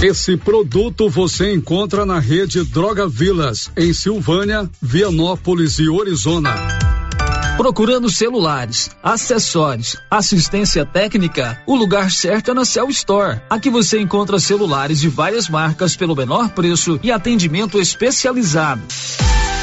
S7: Esse produto você encontra na rede Droga Vilas, em Silvânia, Vianópolis e Orizona.
S5: Procurando celulares, acessórios, assistência técnica, o lugar certo é na Cell Store. Aqui você encontra celulares de várias marcas pelo menor preço e atendimento especializado.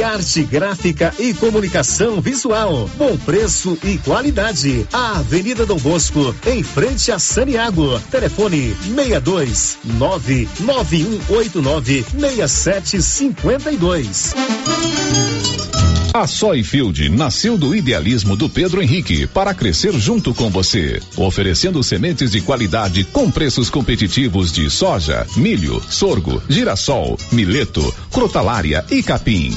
S43: Criarte Gráfica e Comunicação Visual. Bom preço e qualidade. A Avenida Dom Bosco, em frente a Saniago. Telefone 62 99189 6752.
S2: A Soyfield nasceu do idealismo do Pedro Henrique para crescer junto com você, oferecendo sementes de qualidade com preços competitivos de soja, milho, sorgo, girassol, mileto, crotalária e capim.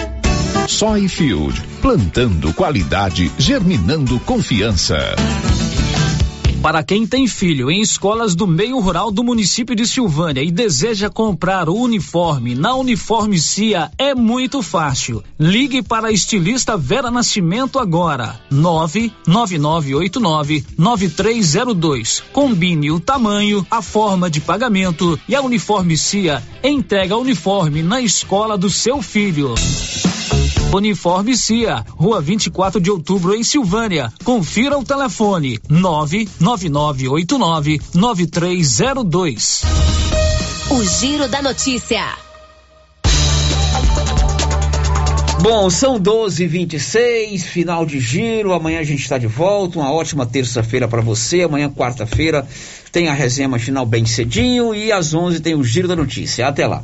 S2: Soyfield, plantando qualidade, germinando confiança.
S5: Para quem tem filho em escolas do meio rural do município de Silvânia e deseja comprar o uniforme na Uniforme Cia, é muito fácil. Ligue para a estilista Vera Nascimento agora. 99989 9302. Combine o tamanho, a forma de pagamento e a Uniforme Cia entrega o uniforme na escola do seu filho. Uniforme Cia, Rua 24 de Outubro, em Silvânia. Confira o telefone 99989 9302.
S39: O Giro da Notícia.
S1: Bom, são 12 26 final de giro. Amanhã a gente está de volta. Uma ótima terça-feira para você. Amanhã, quarta-feira, tem a resenha matinal bem cedinho. E às 11 tem o Giro da Notícia. Até lá.